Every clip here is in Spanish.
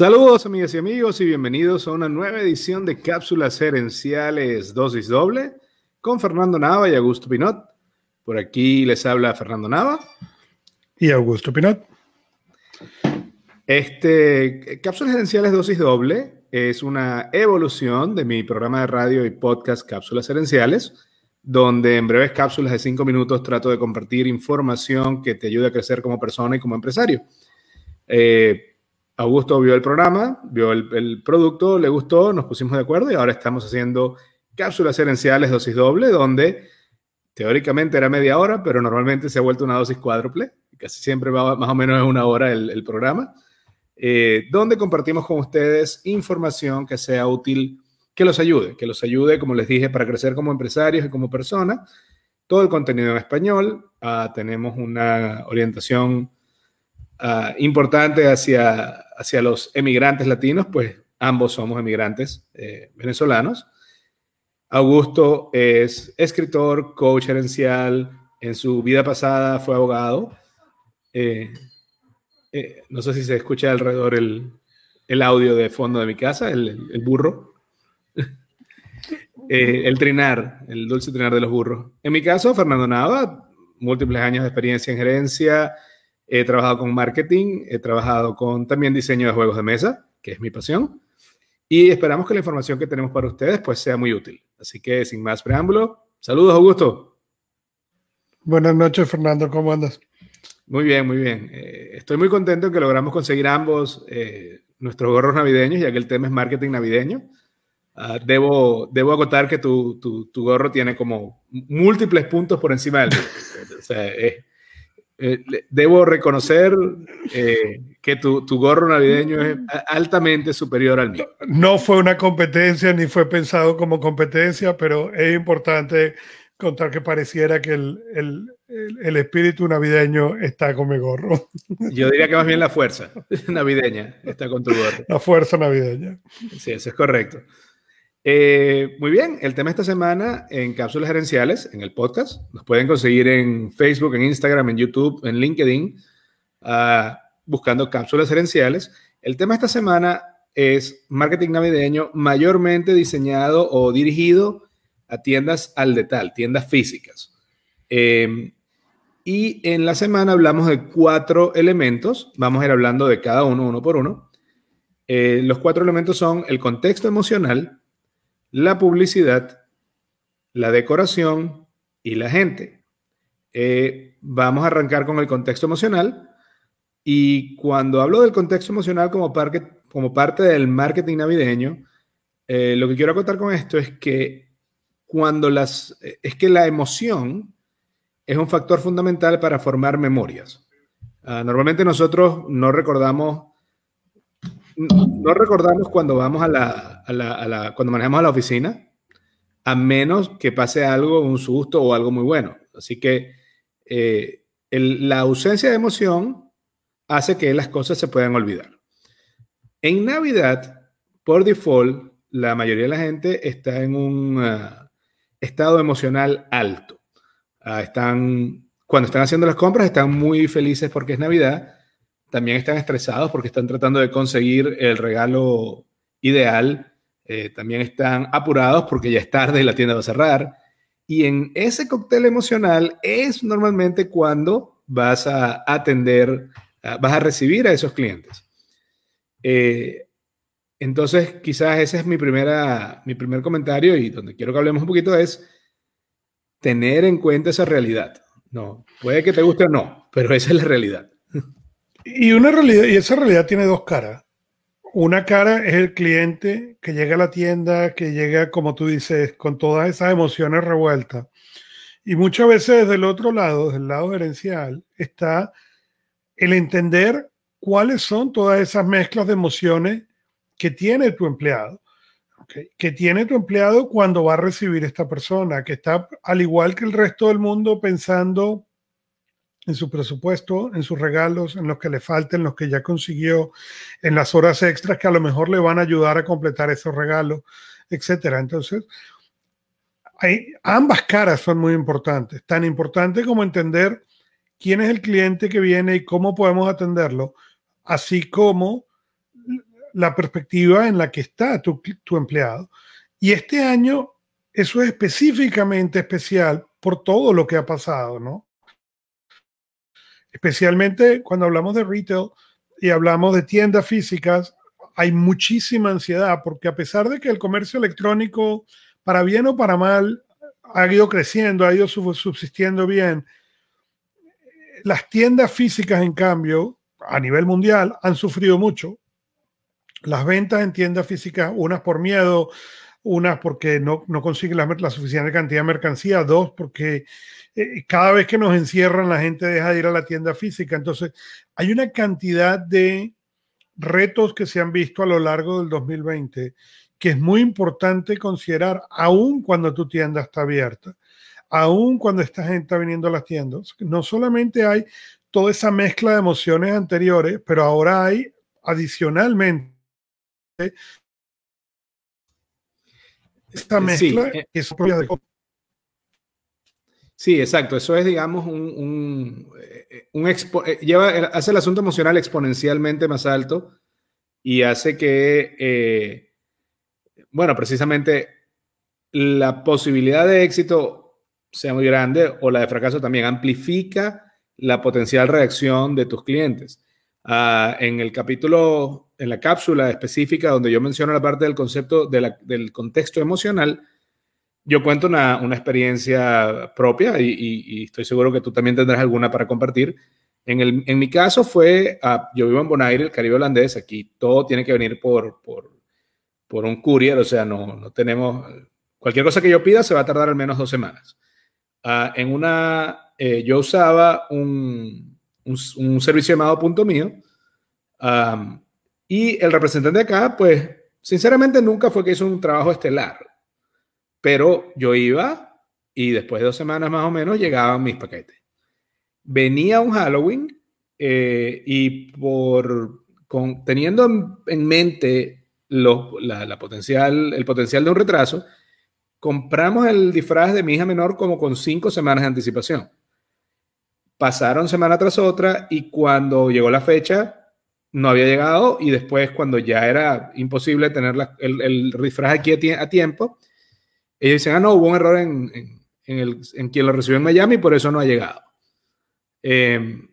Saludos amigas y amigos y bienvenidos a una nueva edición de Cápsulas Herenciales Dosis Doble con Fernando Nava y Augusto Pinot. Por aquí les habla Fernando Nava. Y Augusto Pinot. Este, Cápsulas Herenciales Dosis Doble es una evolución de mi programa de radio y podcast Cápsulas Herenciales, donde en breves cápsulas de cinco minutos trato de compartir información que te ayude a crecer como persona y como empresario. Eh, Augusto vio el programa, vio el, producto, le gustó, nos pusimos de acuerdo y ahora estamos haciendo cápsulas herenciales dosis doble, donde teóricamente era media hora, pero normalmente se ha vuelto una dosis cuádruple. Casi siempre va más o menos una hora el, programa, eh, donde compartimos con ustedes información que sea útil, que los ayude, que los ayude, como les dije, para crecer como empresarios y como personas. Todo el contenido en español. Ah, tenemos una orientación Ah, importante hacia, hacia los emigrantes latinos, pues ambos somos emigrantes eh, venezolanos. Augusto es escritor, coach gerencial, en su vida pasada fue abogado. Eh, eh, no sé si se escucha alrededor el, el, audio de fondo de mi casa, el, el burro. el trinar, el dulce trinar de los burros. En mi caso, Fernando Nava, múltiples años de experiencia en gerencia, He trabajado con marketing, he trabajado con también diseño de juegos de mesa, que es mi pasión. Y esperamos que la información que tenemos para ustedes pues sea muy útil. Así que sin más preámbulo, saludos Augusto. Buenas noches Fernando, ¿cómo andas? Muy bien, muy bien. Eh, estoy muy contento que logramos conseguir ambos eh, nuestros gorros navideños, ya que el tema es marketing navideño. Ah, debo, debo acotar que tu, tu, gorro tiene como múltiples puntos por encima del... o sea, es, eh, debo reconocer eh, que tu, gorro navideño es altamente superior al mío. No fue una competencia ni fue pensado como competencia, pero es importante contar que pareciera que el, espíritu navideño está con mi gorro. Yo diría que más bien la fuerza navideña está con tu gorro. La fuerza navideña. Sí, eso es correcto. Eh, muy bien, el tema esta semana en Cápsulas Gerenciales, en el podcast. Nos pueden conseguir en Facebook, en Instagram, en YouTube, en LinkedIn, uh, buscando Cápsulas Gerenciales. El tema esta semana es marketing navideño mayormente diseñado o dirigido a tiendas al detal, tiendas físicas. Eh, y en la semana hablamos de cuatro elementos. Vamos a ir hablando de cada uno, uno por uno. Eh, los cuatro elementos son el contexto emocional, la publicidad, la decoración y la gente. Eh, vamos a arrancar con el contexto emocional. Y cuando hablo del contexto emocional como, como parte del marketing navideño, eh, lo que quiero acotar con esto es que cuando las es que la emoción es un factor fundamental para formar memorias. Ah, normalmente nosotros no recordamos no recordamos cuando vamos a la, cuando manejamos a la oficina, a menos que pase algo, un susto o algo muy bueno. Así que eh, la ausencia de emoción hace que las cosas se puedan olvidar. En Navidad, por default, la mayoría de la gente está en un ah, estado emocional alto. Ah, están, cuando están haciendo las compras, están muy felices porque es Navidad también están estresados porque están tratando de conseguir el regalo ideal, eh, también están apurados porque ya es tarde y la tienda va a cerrar. Y en ese cóctel emocional es normalmente cuando vas a atender, vas a recibir a esos clientes. Eh, entonces, quizás ese es mi, primera, mi primer comentario y donde quiero que hablemos un poquito es tener en cuenta esa realidad. No, puede que te guste o no, pero esa es la realidad. Y una realidad, y esa realidad tiene dos caras. Una cara es el cliente que llega a la tienda, que llega, como tú dices, con todas esas emociones revueltas. Y muchas veces desde el otro lado, desde el lado gerencial, está el entender cuáles son todas esas mezclas de emociones que tiene tu empleado. Que tiene tu empleado cuando va a recibir esta persona, que está al igual que el resto del mundo pensando en su presupuesto, en sus regalos, en los que le falten, los que ya consiguió, en las horas extras que a lo mejor le van a ayudar a completar esos regalos, etcétera. Entonces, hay, ambas caras son muy importantes, tan importante como entender quién es el cliente que viene y cómo podemos atenderlo, así como la perspectiva en la que está tu, tu empleado. Y este año eso es específicamente especial por todo lo que ha pasado, ¿no? Especialmente cuando hablamos de retail y hablamos de tiendas físicas, hay muchísima ansiedad porque a pesar de que el comercio electrónico, para bien o para mal, ha ido creciendo, ha ido subsistiendo bien, las tiendas físicas, en cambio, a nivel mundial, han sufrido mucho. Las ventas en tiendas físicas, unas por miedo, unas porque no, no consiguen la, suficiente cantidad de mercancía, dos porque eh, cada vez que nos encierran la gente deja de ir a la tienda física. Entonces, hay una cantidad de retos que se han visto a lo largo del 2020 que es muy importante considerar, aún cuando tu tienda está abierta, aún cuando esta gente está viniendo a las tiendas. No solamente hay toda esa mezcla de emociones anteriores, pero ahora hay adicionalmente esta eh, mezcla sí, eh, es propia de... Sí, exacto. Eso es, digamos, un, un, eh, un lleva, hace el asunto emocional exponencialmente más alto y hace que, eh, bueno, precisamente la posibilidad de éxito sea muy grande o la de fracaso también amplifica la potencial reacción de tus clientes. Uh, en el capítulo, en la cápsula específica donde yo menciono la parte del concepto de la, del contexto emocional, yo cuento una, una experiencia propia y, y, y, estoy seguro que tú también tendrás alguna para compartir. En, el, en mi caso fue, uh, yo vivo en Bonaire, el Caribe holandés, aquí todo tiene que venir por, por, por un courier, o sea, no, no tenemos, cualquier cosa que yo pida se va a tardar al menos dos semanas. Uh, en una, eh, yo usaba un, un, servicio llamado Punto Mío. Y el representante acá, pues, sinceramente nunca fue que hizo un trabajo estelar. Pero yo iba y después de dos semanas más o menos llegaban mis paquetes. Venía un Halloween eh, y por teniendo en mente la, la, potencial, el potencial de un retraso, compramos el disfraz de mi hija menor como con cinco semanas de anticipación pasaron semana tras otra y cuando llegó la fecha no había llegado y después cuando ya era imposible tener el, el, disfraz aquí a, tiempo, ellos dicen, ah, no, hubo un error en, en, quien lo recibió en Miami por eso no ha llegado. Eh,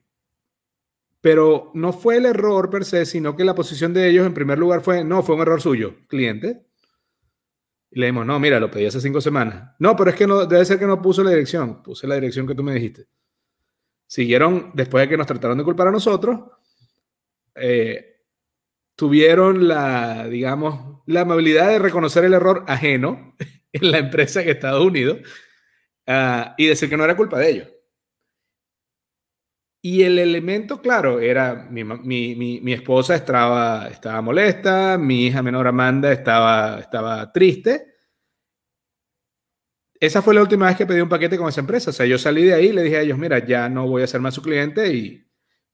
pero no fue el error per se, sino que la posición de ellos en primer lugar fue, no, fue un error suyo, cliente. Le dijimos, no, mira, lo pedí hace cinco semanas. No, pero es que no, debe ser que no puso la dirección. Puse la dirección que tú me dijiste siguieron, después de que nos trataron de culpar a nosotros, eh, tuvieron la, digamos, la amabilidad de reconocer el error ajeno en la empresa en Estados Unidos uh, y decir que no era culpa de ellos. Y el elemento, claro, era mi, mi, mi, mi, esposa estaba, estaba molesta, mi hija menor Amanda estaba, estaba triste esa fue la última vez que pedí un paquete con esa empresa. O sea, yo salí de ahí y le dije a ellos, mira, ya no voy a ser más su cliente y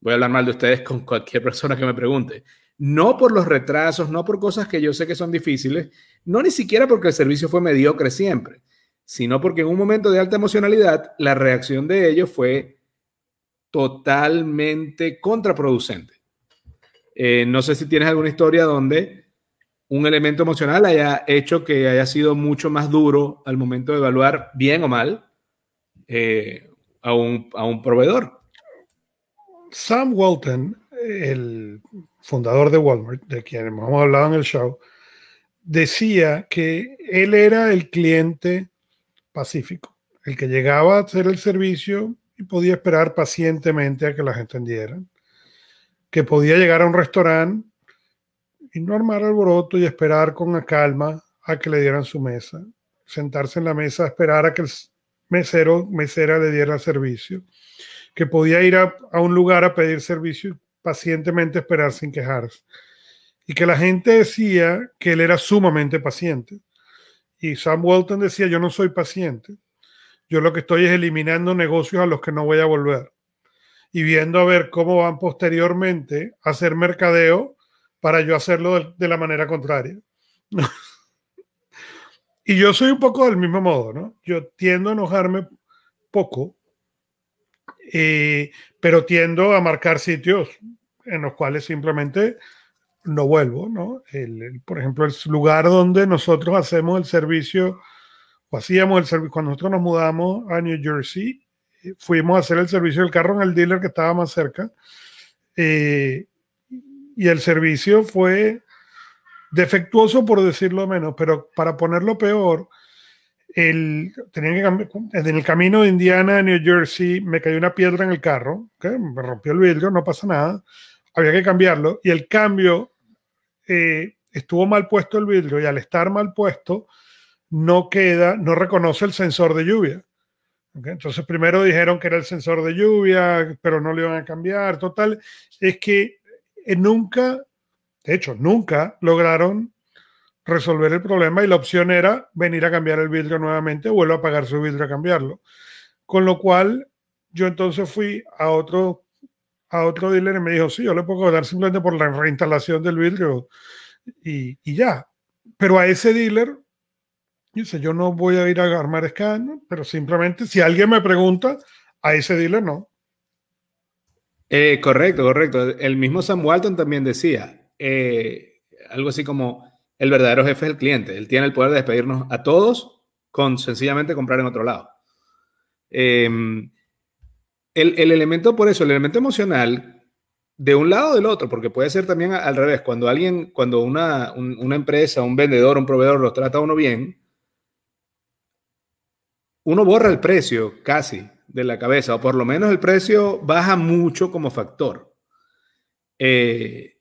voy a hablar mal de ustedes con cualquier persona que me pregunte. No por los retrasos, no por cosas que yo sé que son difíciles, no ni siquiera porque el servicio fue mediocre siempre, sino porque en un momento de alta emocionalidad, la reacción de ellos fue totalmente contraproducente. Eh, no sé si tienes alguna historia donde un elemento emocional haya hecho que haya sido mucho más duro al momento de evaluar bien o mal eh, a, un, a un proveedor. Sam Walton, el fundador de Walmart, de quien hemos hablado en el show, decía que él era el cliente pacífico, el que llegaba a hacer el servicio y podía esperar pacientemente a que la gente entendiera, que podía llegar a un restaurante y no armar alboroto y esperar con calma a que le dieran su mesa, sentarse en la mesa, esperar a que el mesero, mesera le diera servicio, que podía ir a, a un lugar a pedir servicio y pacientemente esperar sin quejarse. Y que la gente decía que él era sumamente paciente. Y Sam Walton decía, yo no soy paciente. Yo lo que estoy es eliminando negocios a los que no voy a volver. Y viendo a ver cómo van posteriormente a hacer mercadeo para yo hacerlo de, la manera contraria. y yo soy un poco del mismo modo, ¿no? Yo tiendo a enojarme poco, eh, pero tiendo a marcar sitios en los cuales simplemente no vuelvo, ¿no? El, por ejemplo, el lugar donde nosotros hacemos el servicio, o hacíamos el servicio, cuando nosotros nos mudamos a New Jersey, fuimos a hacer el servicio del carro en el dealer que estaba más cerca, eh, y el servicio fue defectuoso, por decirlo menos, pero para ponerlo peor, el, tenía que en el camino de Indiana a New Jersey me cayó una piedra en el carro, me rompió el vidrio, no pasa nada, había que cambiarlo y el cambio eh, estuvo mal puesto el vidrio y al estar mal puesto no queda, no reconoce el sensor de lluvia. Entonces primero dijeron que era el sensor de lluvia, pero no le iban a cambiar. Total, es que eh, nunca, de hecho, nunca lograron resolver el problema y la opción era venir a cambiar el vidrio nuevamente vuelvo a pagar su vidrio a cambiarlo. Con lo cual, yo entonces fui a otro, a otro dealer y me dijo, sí, yo le puedo cobrar simplemente por la reinstalación del vidrio y, y ya. Pero a ese dealer, dice, yo no voy a ir a armar scan, pero simplemente si alguien me pregunta, a ese dealer no. Eh, correcto, correcto. El mismo Sam Walton también decía eh, algo así como el verdadero jefe es el cliente. Él tiene el poder de despedirnos a todos con sencillamente comprar en otro lado. Em, el, elemento, por eso, el elemento emocional, de un lado o del otro, porque puede ser también al revés, cuando alguien, cuando una, empresa, un vendedor, un proveedor lo trata a uno bien, uno borra el precio casi de la cabeza, o por lo menos el precio baja mucho como factor. Eh,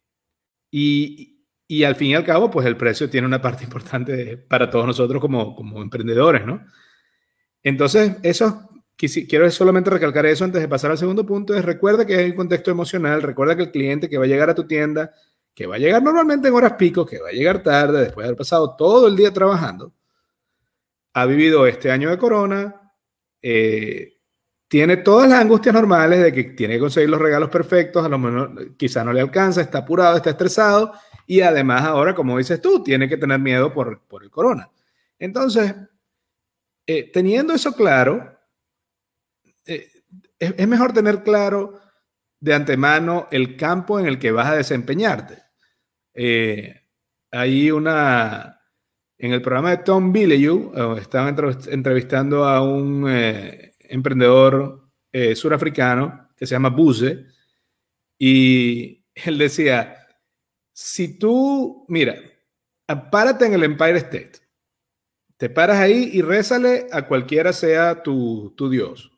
y, y al fin y al cabo, pues el precio tiene una parte importante para todos nosotros como, como emprendedores, ¿no? Entonces, eso, quiero solamente recalcar eso antes de pasar al segundo punto, es recuerda que hay un contexto emocional, recuerda que el cliente que va a llegar a tu tienda, que va a llegar normalmente en horas pico, que va a llegar tarde, después de haber pasado todo el día trabajando, ha vivido este año de corona, eh, tiene todas las angustias normales de que tiene que conseguir los regalos perfectos, a lo mejor quizá no le alcanza, está apurado, está estresado y además ahora, como dices tú, tiene que tener miedo por, el corona. Entonces, eh, teniendo eso claro, eh, es, mejor tener claro de antemano el campo en el que vas a desempeñarte. Eh, hay una, en el programa de Tom Bilyeu, estaban entrevistando a un emprendedor surafricano que se llama Buse, y él decía, si tú, mira, párate en el Empire State, te paras ahí y rézale a cualquiera sea tu, tu Dios.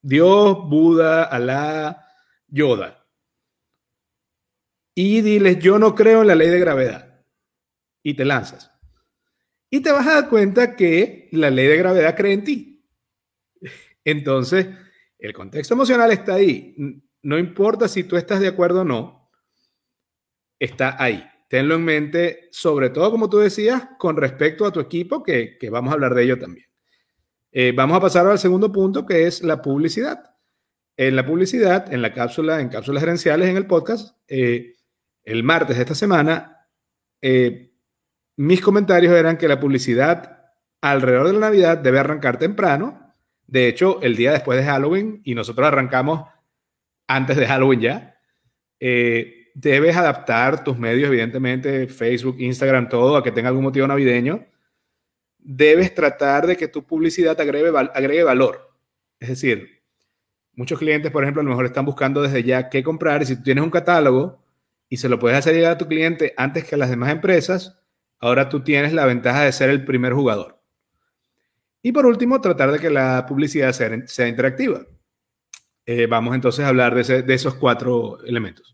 Dios, Buda, Alá, Yoda. Y diles, yo no creo en la ley de gravedad. Y te lanzas. Y te vas a dar cuenta que la ley de gravedad cree en ti. Entonces, el contexto emocional está ahí. No importa si tú estás de acuerdo o no, está ahí. Tenlo en mente, sobre todo, como tú decías, con respecto a tu equipo, que, vamos a hablar de ello también. Eh, vamos a pasar al segundo punto, que es la publicidad. En la publicidad, en la cápsula, en cápsulas gerenciales, en el podcast, eh, el martes de esta semana, eh, mis comentarios eran que la publicidad alrededor de la Navidad debe arrancar temprano. De hecho, el día después de Halloween, y nosotros arrancamos antes de Halloween ya. Eh, debes adaptar tus medios, evidentemente, Facebook, Instagram, todo, a que tenga algún motivo navideño. Debes tratar de que tu publicidad agregue, agregue valor. Es decir, muchos clientes, por ejemplo, a lo mejor están buscando desde ya qué comprar y si tú tienes un catálogo y se lo puedes hacer llegar a tu cliente antes que a las demás empresas, ahora tú tienes la ventaja de ser el primer jugador. Y por último, tratar de que la publicidad sea, interactiva. Eh, vamos entonces a hablar de esos cuatro elementos.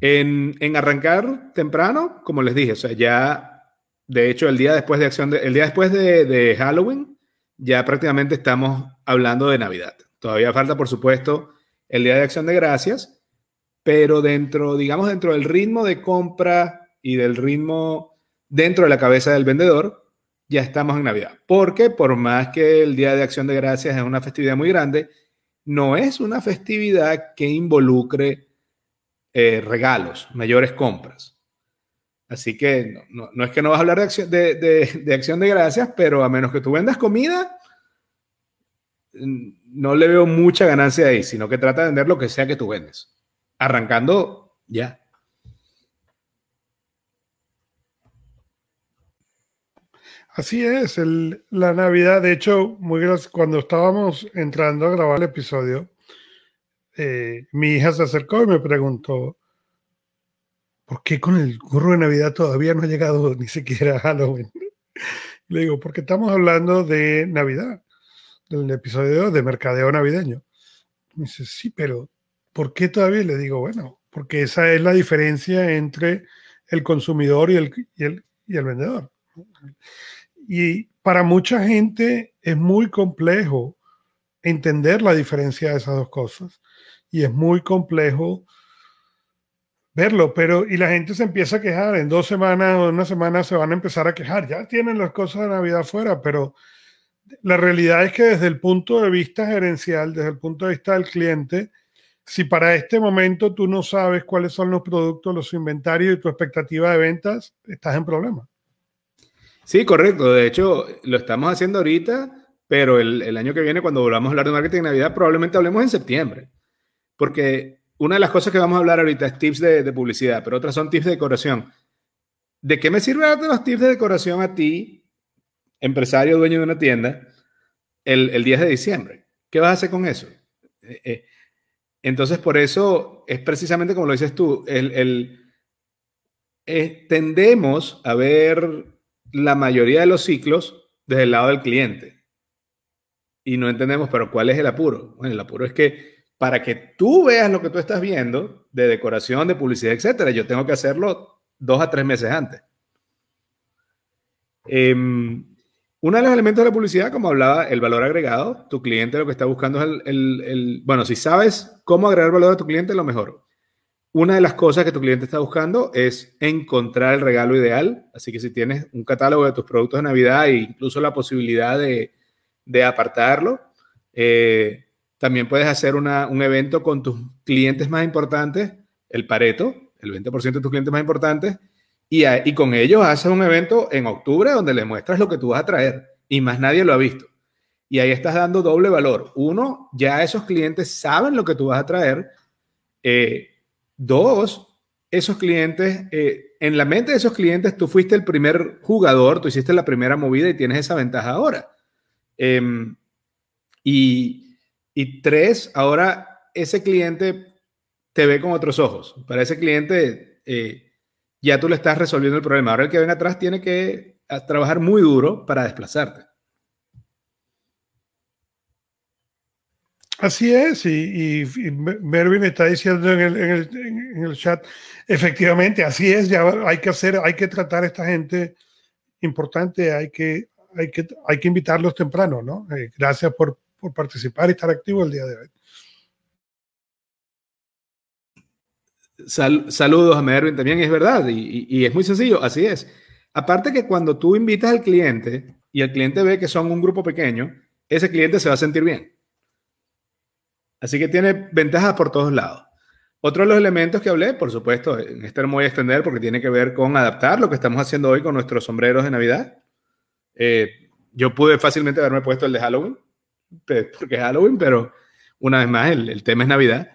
En, arrancar temprano, como les dije, o sea, ya, de hecho, el día después de acción, de, el día después de, Halloween, ya prácticamente estamos hablando de Navidad. Todavía falta, por supuesto, el día de acción de gracias, pero dentro, digamos, dentro del ritmo de compra y del ritmo dentro de la cabeza del vendedor, ya estamos en Navidad. Porque por más que el día de acción de gracias es una festividad muy grande, no es una festividad que involucre eh, regalos, mayores compras. Así que no, es que no vas a hablar de acción de, acción de gracias, pero a menos que tú vendas comida, no le veo mucha ganancia ahí, sino que trata de vender lo que sea que tú vendes. Arrancando ya. Así es, la Navidad, de hecho, muy cuando estábamos entrando a grabar el episodio, eh, mi hija se acercó y me preguntó, ¿por qué con el curro de Navidad todavía no ha llegado ni siquiera Halloween? Le digo, porque estamos hablando de Navidad, del episodio de mercadeo navideño. Me dice, sí, pero ¿por qué todavía? Le digo, bueno, porque esa es la diferencia entre el consumidor y el vendedor. Y para mucha gente es muy complejo entender la diferencia de esas dos cosas. Y es muy complejo verlo, pero y la gente se empieza a quejar. En dos semanas o una semana se van a empezar a quejar. Ya tienen las cosas de Navidad fuera, pero la realidad es que desde el punto de vista gerencial, desde el punto de vista del cliente, si para este momento tú no sabes cuáles son los productos, los inventarios y tu expectativa de ventas, estás en problema. Sí, correcto. De hecho, lo estamos haciendo ahorita, pero el, año que viene, cuando volvamos a hablar de marketing de Navidad, probablemente hablemos en septiembre. Porque una de las cosas que vamos a hablar ahorita es tips de, publicidad, pero otras son tips de decoración. ¿De qué me sirven los tips de decoración a ti, empresario, dueño de una tienda, el, 10 de diciembre? ¿Qué vas a hacer con eso? Eh, eh, entonces, por eso es precisamente como lo dices tú, el, eh, tendemos a ver la mayoría de los ciclos desde el lado del cliente. Y no entendemos, pero ¿cuál es el apuro? Bueno, el apuro es que para que tú veas lo que tú estás viendo de decoración, de publicidad, etcétera, yo tengo que hacerlo dos a tres meses antes. Em, uno de los elementos de la publicidad, como hablaba, el valor agregado. Tu cliente lo que está buscando es el, el bueno, si sabes cómo agregar valor a tu cliente, lo mejor. Una de las cosas que tu cliente está buscando es encontrar el regalo ideal. Así que si tienes un catálogo de tus productos de Navidad e incluso la posibilidad de, apartarlo, eh, también puedes hacer un evento con tus clientes más importantes, el Pareto, el 20% de tus clientes más importantes, y, y con ellos haces un evento en octubre donde les muestras lo que tú vas a traer y más nadie lo ha visto. Y ahí estás dando doble valor. Uno, ya esos clientes saben lo que tú vas a traer. Eh, Dos, esos clientes, eh, en la mente de esos clientes, tú fuiste el primer jugador, tú hiciste la primera movida y tienes esa ventaja ahora. Em, y, y, tres, ahora ese cliente te ve con otros ojos. Para ese cliente, eh, ya tú le estás resolviendo el problema. Ahora el que ven atrás tiene que trabajar muy duro para desplazarte. Así es, y, Mervin está diciendo en el, chat, efectivamente, así es, ya hay que hacer, hay que tratar a esta gente importante, hay que, hay que, hay que invitarlos temprano, ¿no? Eh, gracias por, participar y estar activo el día de hoy. saludos a Mervin también, es verdad, y, es muy sencillo, así es. Aparte que cuando tú invitas al cliente y el cliente ve que son un grupo pequeño, ese cliente se va a sentir bien Así que tiene ventajas por todos lados. Otro de los elementos que hablé, por supuesto, en este me voy a extender porque tiene que ver con adaptar lo que estamos haciendo hoy con nuestros sombreros de Navidad. Eh, yo pude fácilmente haberme puesto el de Halloween, porque es Halloween, pero una vez más el, tema es Navidad.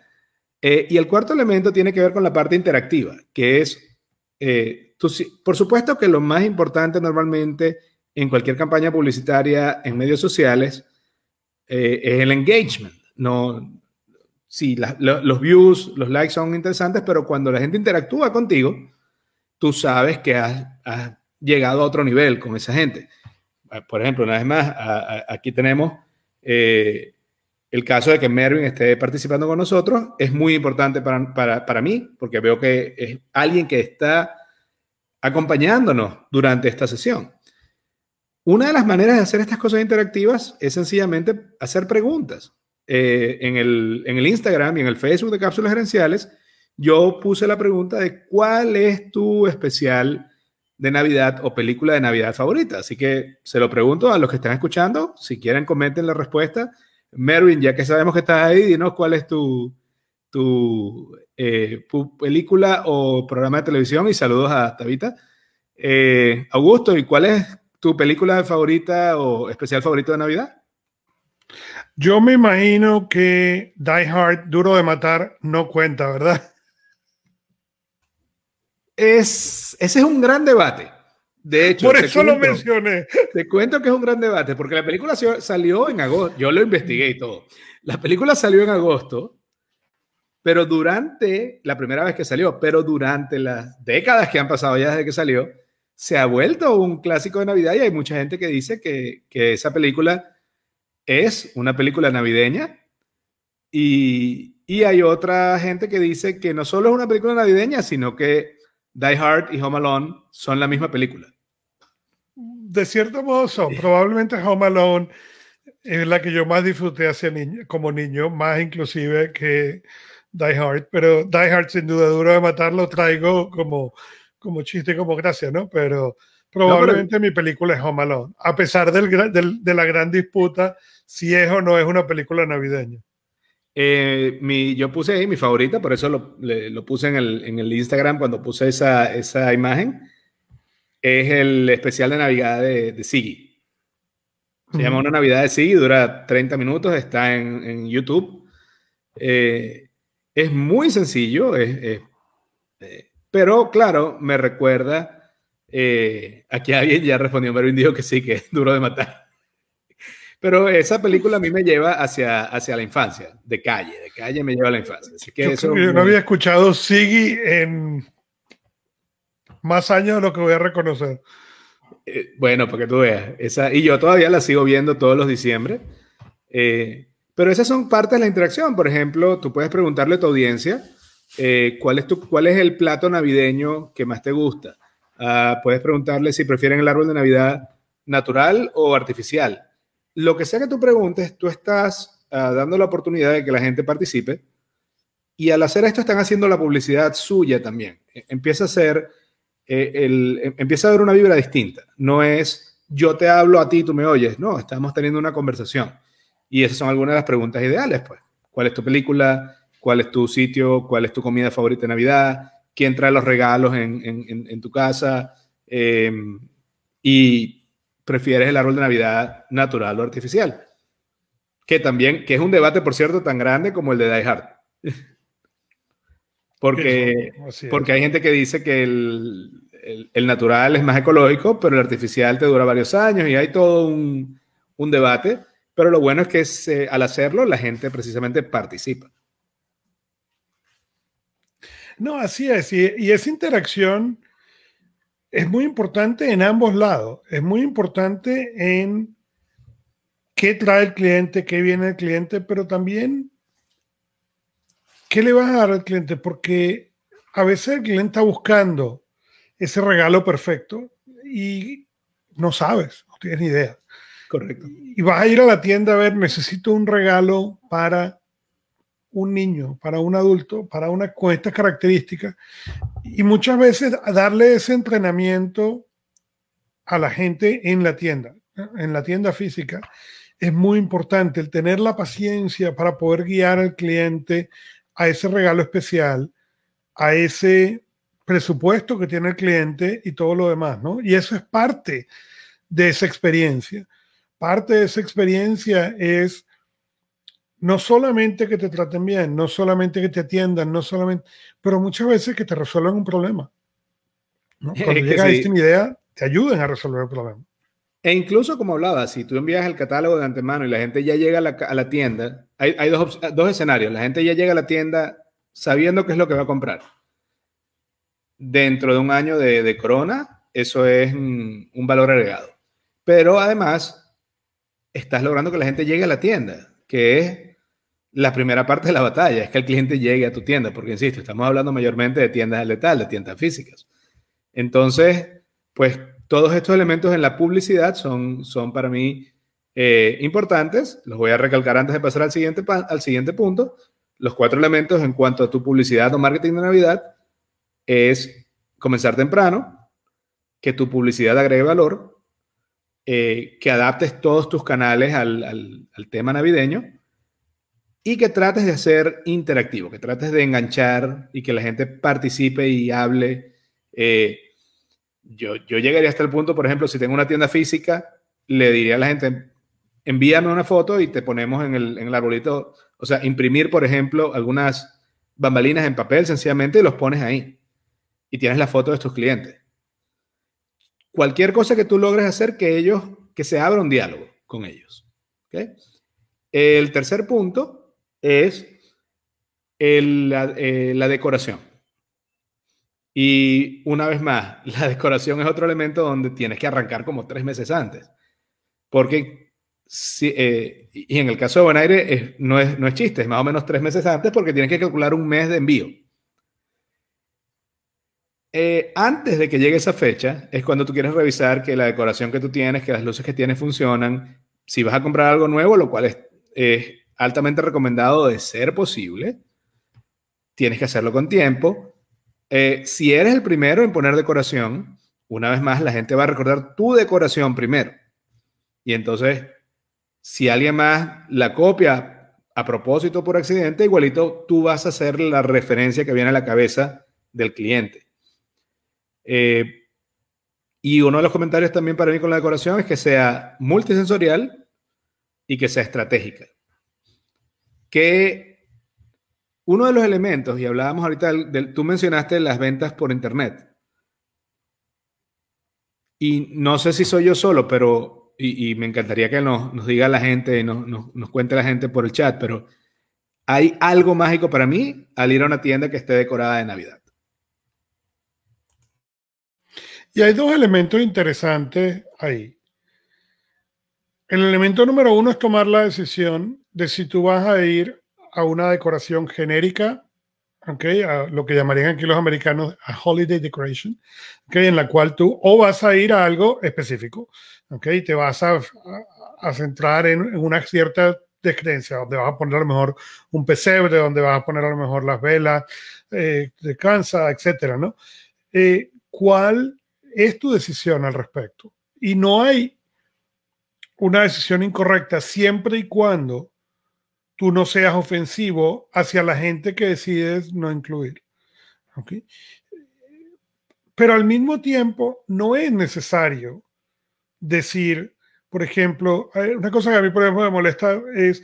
Eh, y el cuarto elemento tiene que ver con la parte interactiva, que es, eh, por supuesto que lo más importante normalmente en cualquier campaña publicitaria en medios sociales es el engagement. No, sí, los views, los likes son interesantes, pero cuando la gente interactúa contigo, tú sabes que has, llegado a otro nivel con esa gente. Ah, por ejemplo, una vez más, aquí tenemos eh, el caso de que Mervin esté participando con nosotros. Es muy importante para, para mí, porque veo que es alguien que está acompañándonos durante esta sesión. Una de las maneras de hacer estas cosas interactivas es sencillamente hacer preguntas. Eh, en, el, en el Instagram y en el Facebook de Cápsulas Gerenciales, yo puse la pregunta de cuál es tu especial de Navidad o película de Navidad favorita. Así que se lo pregunto a los que están escuchando. Si quieren, comenten la respuesta. Mervin, ya que sabemos que estás ahí, dinos cuál es tu, tu, eh, película o programa de televisión y saludos a Tabita. Eh, Augusto, ¿y cuál es tu película favorita o especial favorito de Navidad? Yo me imagino que Die Hard, duro de matar, no cuenta, ¿verdad? Es, ese es un gran debate. De hecho, por eso lo mencioné. Te cuento que es un gran debate, porque la película salió en agosto. Yo lo investigué y todo. La película salió en agosto, pero durante la primera vez que salió, pero durante las décadas que han pasado ya desde que salió, se ha vuelto un clásico de Navidad y hay mucha gente que dice que, que esa película es una película navideña y, y hay otra gente que dice que no solo es una película navideña, sino que Die Hard y Home Alone son la misma película. De cierto modo son. Probablemente Home Alone es la que yo más disfruté hacia niño, como niño, más inclusive que Die Hard. Pero Die Hard, sin duda, duro de matarlo, traigo como, como chiste, como gracia, ¿no? Pero probablemente mi película es Home Alone, a pesar del, de la gran disputa si es o no es una película navideña. Eh, mi, yo puse ahí mi favorita, por eso lo, lo puse en el, en el, Instagram cuando puse esa, esa, imagen. Es el especial de Navidad de, de. Se llama Una Navidad de Siggy, dura 30 minutos, está en, en YouTube. Eh, es muy sencillo, es, eh, pero claro, me recuerda. aquí alguien ya respondió, pero dijo que sí, que es duro de matar. Pero esa película a mí me lleva hacia, hacia la infancia, de calle, de calle me lleva a la infancia. Así que yo, eso yo no había escuchado Siggy en más años de lo que voy a reconocer. Eh, bueno, porque tú veas, esa, y yo todavía la sigo viendo todos los diciembre. Eh, pero esas son partes de la interacción. Por ejemplo, tú puedes preguntarle a tu audiencia eh, ¿cuál, es tu, cuál es el plato navideño que más te gusta. Uh, puedes preguntarle si prefieren el árbol de Navidad natural o artificial lo que sea que tú preguntes, tú estás uh, dando la oportunidad de que la gente participe y al hacer esto están haciendo la publicidad suya también. E, empieza a ser, eh, el, em, empieza a haber una vibra distinta. No es yo te hablo a ti, tú me oyes. No, estamos teniendo una conversación. Y esas son algunas de las preguntas ideales, pues. ¿Cuál es tu película? ¿Cuál es tu sitio? ¿Cuál es tu comida favorita de Navidad? ¿Quién trae los regalos en, en, tu casa? Eh, y prefieres el árbol de Navidad natural o artificial. Que también, que es un debate, por cierto, tan grande como el de Die Hard. porque, porque hay gente que dice que el, el, natural es más ecológico, pero el artificial te dura varios años y hay todo un, un debate. Pero lo bueno es que al hacerlo, la gente precisamente participa. No, así es. Y, y esa interacción es muy importante en ambos lados. Es muy importante en qué trae el cliente, qué viene el cliente, pero también qué le vas a dar al cliente, porque a veces el cliente está buscando ese regalo perfecto y no sabes, no tienes ni idea. Correcto. Y vas a ir a la tienda a ver, necesito un regalo para un niño, para un adulto, para una con estas características. Y muchas veces darle ese entrenamiento a la gente en la tienda, en la tienda física, es muy importante el tener la paciencia para poder guiar al cliente a ese regalo especial, a ese presupuesto que tiene el cliente y todo lo demás, ¿no? Y eso es parte de esa experiencia. Parte de esa experiencia es no solamente que te traten bien, no solamente que te atiendan, no solamente, pero muchas veces que te resuelvan un problema. Cuando llega a esta idea, te ayuden a resolver el problema. E incluso como hablaba, si tú envías el catálogo de antemano y la gente ya llega a la, tienda, hay, dos, escenarios. La gente ya llega a la tienda sabiendo qué es lo que va a comprar. Dentro de un año de, corona, eso es un valor agregado. Pero además, estás logrando que la gente llegue a la tienda, que es la primera parte de la batalla es que el cliente llegue a tu tienda, porque insisto, estamos hablando mayormente de tiendas letal, de tiendas físicas. Entonces, pues todos estos elementos en la publicidad son, son para mí eh, importantes. Los voy a recalcar antes de pasar al siguiente, al siguiente punto. Los cuatro elementos en cuanto a tu publicidad o marketing de Navidad es comenzar temprano, que tu publicidad agregue valor, eh, que adaptes todos tus canales al, al tema navideño y que trates de ser interactivo, que trates de enganchar y que la gente participe y hable. Eh, yo, yo llegaría hasta el punto, por ejemplo, si tengo una tienda física, le diría a la gente, envíame una foto y te ponemos en el, en el arbolito, o sea, imprimir, por ejemplo, algunas bambalinas en papel sencillamente y los pones ahí. Y tienes la foto de tus clientes. Cualquier cosa que tú logres hacer que ellos, que se abra un diálogo con ellos. El tercer punto es la, eh, la decoración. Y una vez más, la decoración es otro elemento donde tienes que arrancar como tres meses antes. Porque, si, eh, y en el caso de Bonaire no, es, no es chiste, es más o menos tres meses antes porque tienes que calcular un mes de envío. Eh, antes de que llegue esa fecha es cuando tú quieres revisar que la decoración que tú tienes, que las luces que tienes funcionan. Si vas a comprar algo nuevo, lo cual es altamente recomendado de ser posible, tienes que hacerlo con tiempo. Eh, si eres el primero en poner decoración, una vez más la gente va a recordar tu decoración primero. Y entonces, si alguien más la copia a propósito por accidente, igualito tú vas a hacer la referencia que viene a la cabeza del cliente. Eh, y uno de los comentarios también para mí con la decoración es que sea multisensorial y que sea estratégica. Que uno de los elementos, y hablábamos ahorita, del, tú mencionaste las ventas por Internet. Y no sé si soy yo solo, pero, y, me encantaría que nos, nos diga la gente, nos, nos, nos cuente la gente por el chat, pero hay algo mágico para mí al ir a una tienda que esté decorada de Navidad. Y hay dos elementos interesantes ahí. El elemento número uno es tomar la decisión de si tú vas a ir a una decoración genérica, okay, a lo que llamarían aquí los americanos a holiday decoration, okay, en la cual tú o vas a ir a algo específico, okay, te vas a, a, centrar en, una cierta descreencia, donde vas a poner a lo mejor un pesebre, donde vas a poner a lo mejor las velas eh, de Kansas, etcétera, ¿no? Eh, ¿Cuál es tu decisión al respecto? Y no hay una decisión incorrecta siempre y cuando tú no seas ofensivo hacia la gente que decides no incluir. Pero al mismo tiempo, no es necesario decir, por ejemplo, una cosa que a mí, por ejemplo, me molesta es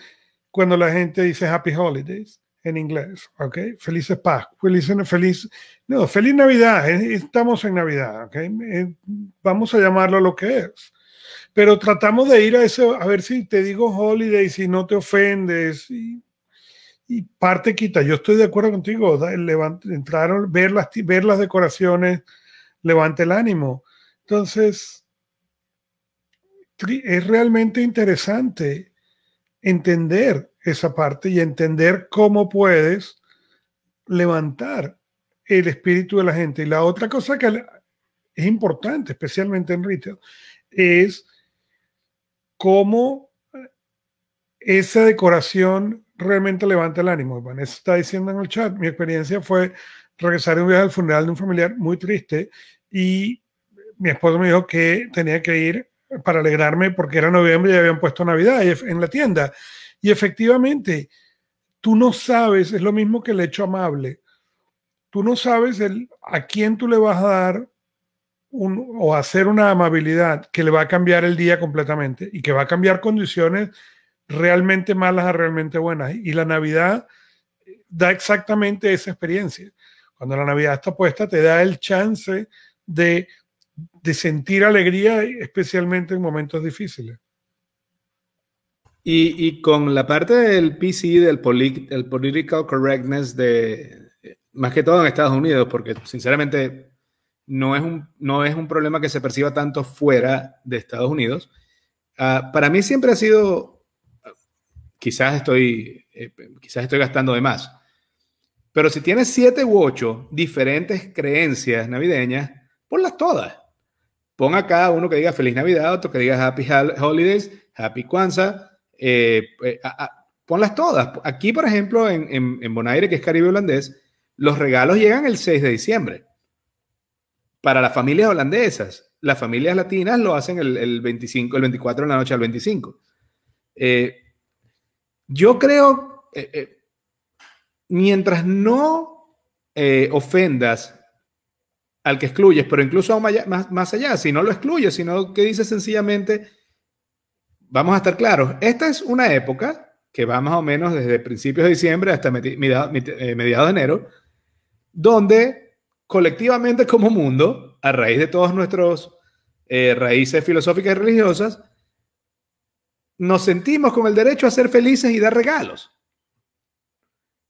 cuando la gente dice Happy Holidays en inglés, ¿ok? Felices Pascua, feliz, feliz, no, feliz Navidad, estamos en Navidad, ¿ok? Eh, vamos a llamarlo lo que es pero tratamos de ir a eso, a ver si te digo holiday, si no te ofendes. Y, parte quita. Yo estoy de acuerdo contigo. entraron, ver las, ver las decoraciones levanta el ánimo. Entonces, es realmente interesante entender esa parte y entender cómo puedes levantar el espíritu de la gente. Y la otra cosa que es importante, especialmente en retail, es cómo esa decoración realmente levanta el ánimo. Vanessa está diciendo en el chat, mi experiencia fue regresar de un viaje al funeral de un familiar muy triste y mi esposo me dijo que tenía que ir para alegrarme porque era noviembre y habían puesto Navidad en la tienda. Y efectivamente, tú no sabes, es lo mismo que el hecho amable. Tú no sabes a quién tú le vas a dar o hacer una amabilidad que le va a cambiar el día completamente y que va a cambiar condiciones realmente malas a realmente buenas. Y la Navidad da exactamente esa experiencia. Cuando la Navidad está puesta, te da el chance de, sentir alegría, especialmente en momentos difíciles. Y, con la parte del PC, del political correctness, de más que todo en Estados Unidos, porque sinceramente no es un, no es un problema que se perciba tanto fuera de Estados Unidos. Ah, para mí siempre ha sido, quizás estoy, eh, quizás estoy gastando de más, pero si tienes siete u ocho diferentes creencias navideñas, ponlas todas. Pon acá uno que diga Feliz Navidad, otro que diga Happy Holidays, Happy Kwanzaa, eh, eh, ponlas todas. Aquí, por ejemplo, en, en, en Bonaire, que es Caribe holandés, los regalos llegan el 6 de diciembre para las familias holandesas. Las familias latinas lo hacen el, 25, el 24 de la noche al 25. Eh, yo creo, eh, eh, mientras no ofendas al que excluyes, pero incluso más, más, allá, si no lo excluyes, sino que dices sencillamente, vamos a estar claros, esta es una época que va más o menos desde principios de diciembre hasta mediados de enero, donde colectivamente como mundo, a raíz de todos nuestros eh, raíces filosóficas y religiosas, nos sentimos con el derecho a ser felices y dar regalos.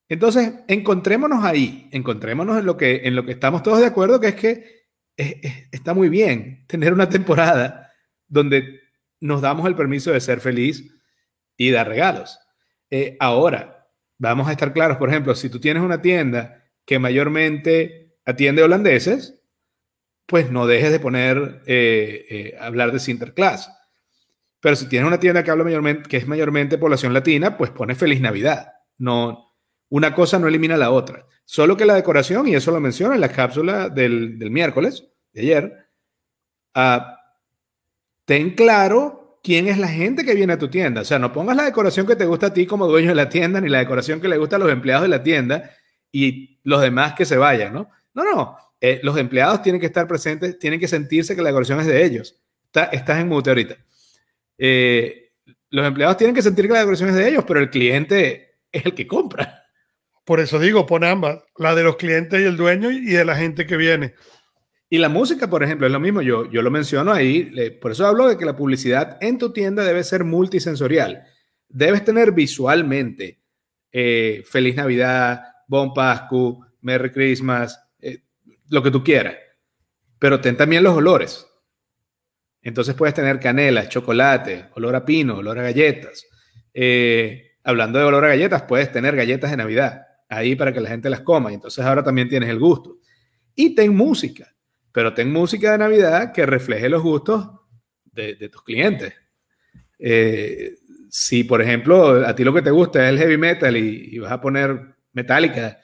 Entonces, encontrémonos ahí, encontrémonos en lo que, en lo que estamos todos de acuerdo, que es que está muy bien tener una temporada donde nos damos el permiso de ser feliz y dar regalos. Eh, ahora, vamos a estar claros, por ejemplo, si tú tienes una tienda que mayormente atiende holandeses, pues no dejes de poner, eh, eh, hablar de Sinterklaas. Pero si tienes una tienda que, habla mayormente, que es mayormente población latina, pues pone Feliz Navidad. No, una cosa no elimina la otra. Solo que la decoración, y eso lo menciono en la cápsula del, miércoles, de ayer, uh, ten claro quién es la gente que viene a tu tienda. O sea, no pongas la decoración que te gusta a ti como dueño de la tienda, ni la decoración que le gusta a los empleados de la tienda y los demás que se vayan, ¿no? No, no. Eh, los empleados tienen que estar presentes, tienen que sentirse que la decoración es de ellos. estás en mute ahorita. Eh, los empleados tienen que sentir que la decoración es de ellos, pero el cliente es el que compra. Por eso digo, pon ambas, la de los clientes y el dueño y de la gente que viene. Y la música, por ejemplo, es lo mismo. Yo, yo lo menciono ahí. por eso hablo de que la publicidad en tu tienda debe ser multisensorial. Debes tener visualmente eh, Feliz Navidad, Bon Pascu, Merry Christmas, eh, lo que tú quieras. Pero ten también los olores. Entonces puedes tener canela, chocolate, olor a pino, olor a galletas. Eh, hablando de olor a galletas, puedes tener galletas de Navidad ahí para que la gente las coma. Y entonces ahora también tienes el gusto. Y ten música pero ten música de Navidad que refleje los gustos de, tus clientes. Eh, si, por ejemplo, a ti lo que te gusta es el heavy metal y, vas a poner Metallica,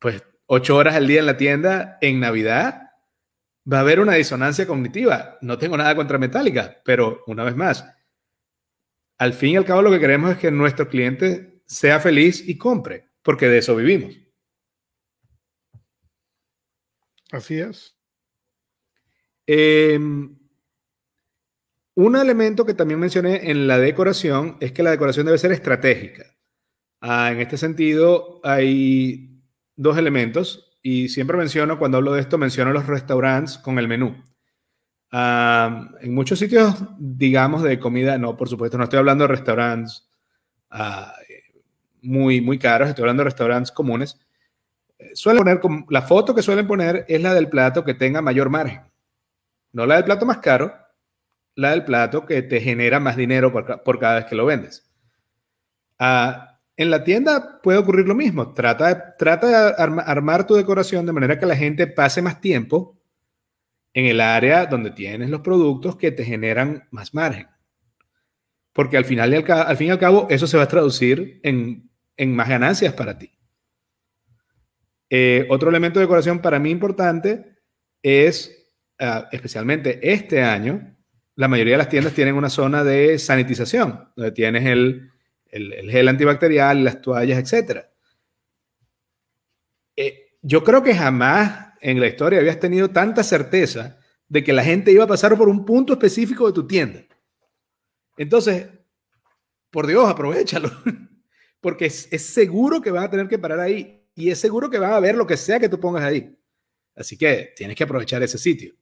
pues ocho horas al día en la tienda en Navidad, va a haber una disonancia cognitiva. No tengo nada contra Metallica, pero una vez más, al fin y al cabo lo que queremos es que nuestro cliente sea feliz y compre, porque de eso vivimos. Así es. Em, un elemento que también mencioné en la decoración es que la decoración debe ser estratégica. Ah, en este sentido, hay dos elementos y siempre menciono, cuando hablo de esto, menciono los restaurantes con el menú. Ah, en muchos sitios, digamos, de comida, no, por supuesto, no estoy hablando de restaurantes ah, muy, muy caros, estoy hablando de restaurantes comunes suelen poner, la foto que suelen poner es la del plato que tenga mayor margen. No la del plato más caro, la del plato que te genera más dinero por, cada vez que lo vendes. Ah, en la tienda puede ocurrir lo mismo. Trata, trata de armar tu decoración de manera que la gente pase más tiempo en el área donde tienes los productos que te generan más margen. Porque al, final y al, fin y al cabo eso se va a traducir en, en más ganancias para ti. Eh, otro elemento de decoración para mí importante es, ah, especialmente este año, la mayoría de las tiendas tienen una zona de sanitización, donde tienes el, gel antibacterial, las toallas, etc. Eh, yo creo que jamás en la historia habías tenido tanta certeza de que la gente iba a pasar por un punto específico de tu tienda. Entonces, por Dios, aprovechalo, porque es seguro que van a tener que parar ahí y es seguro que van a ver lo que sea que tú pongas ahí. Así que tienes que aprovechar ese sitio.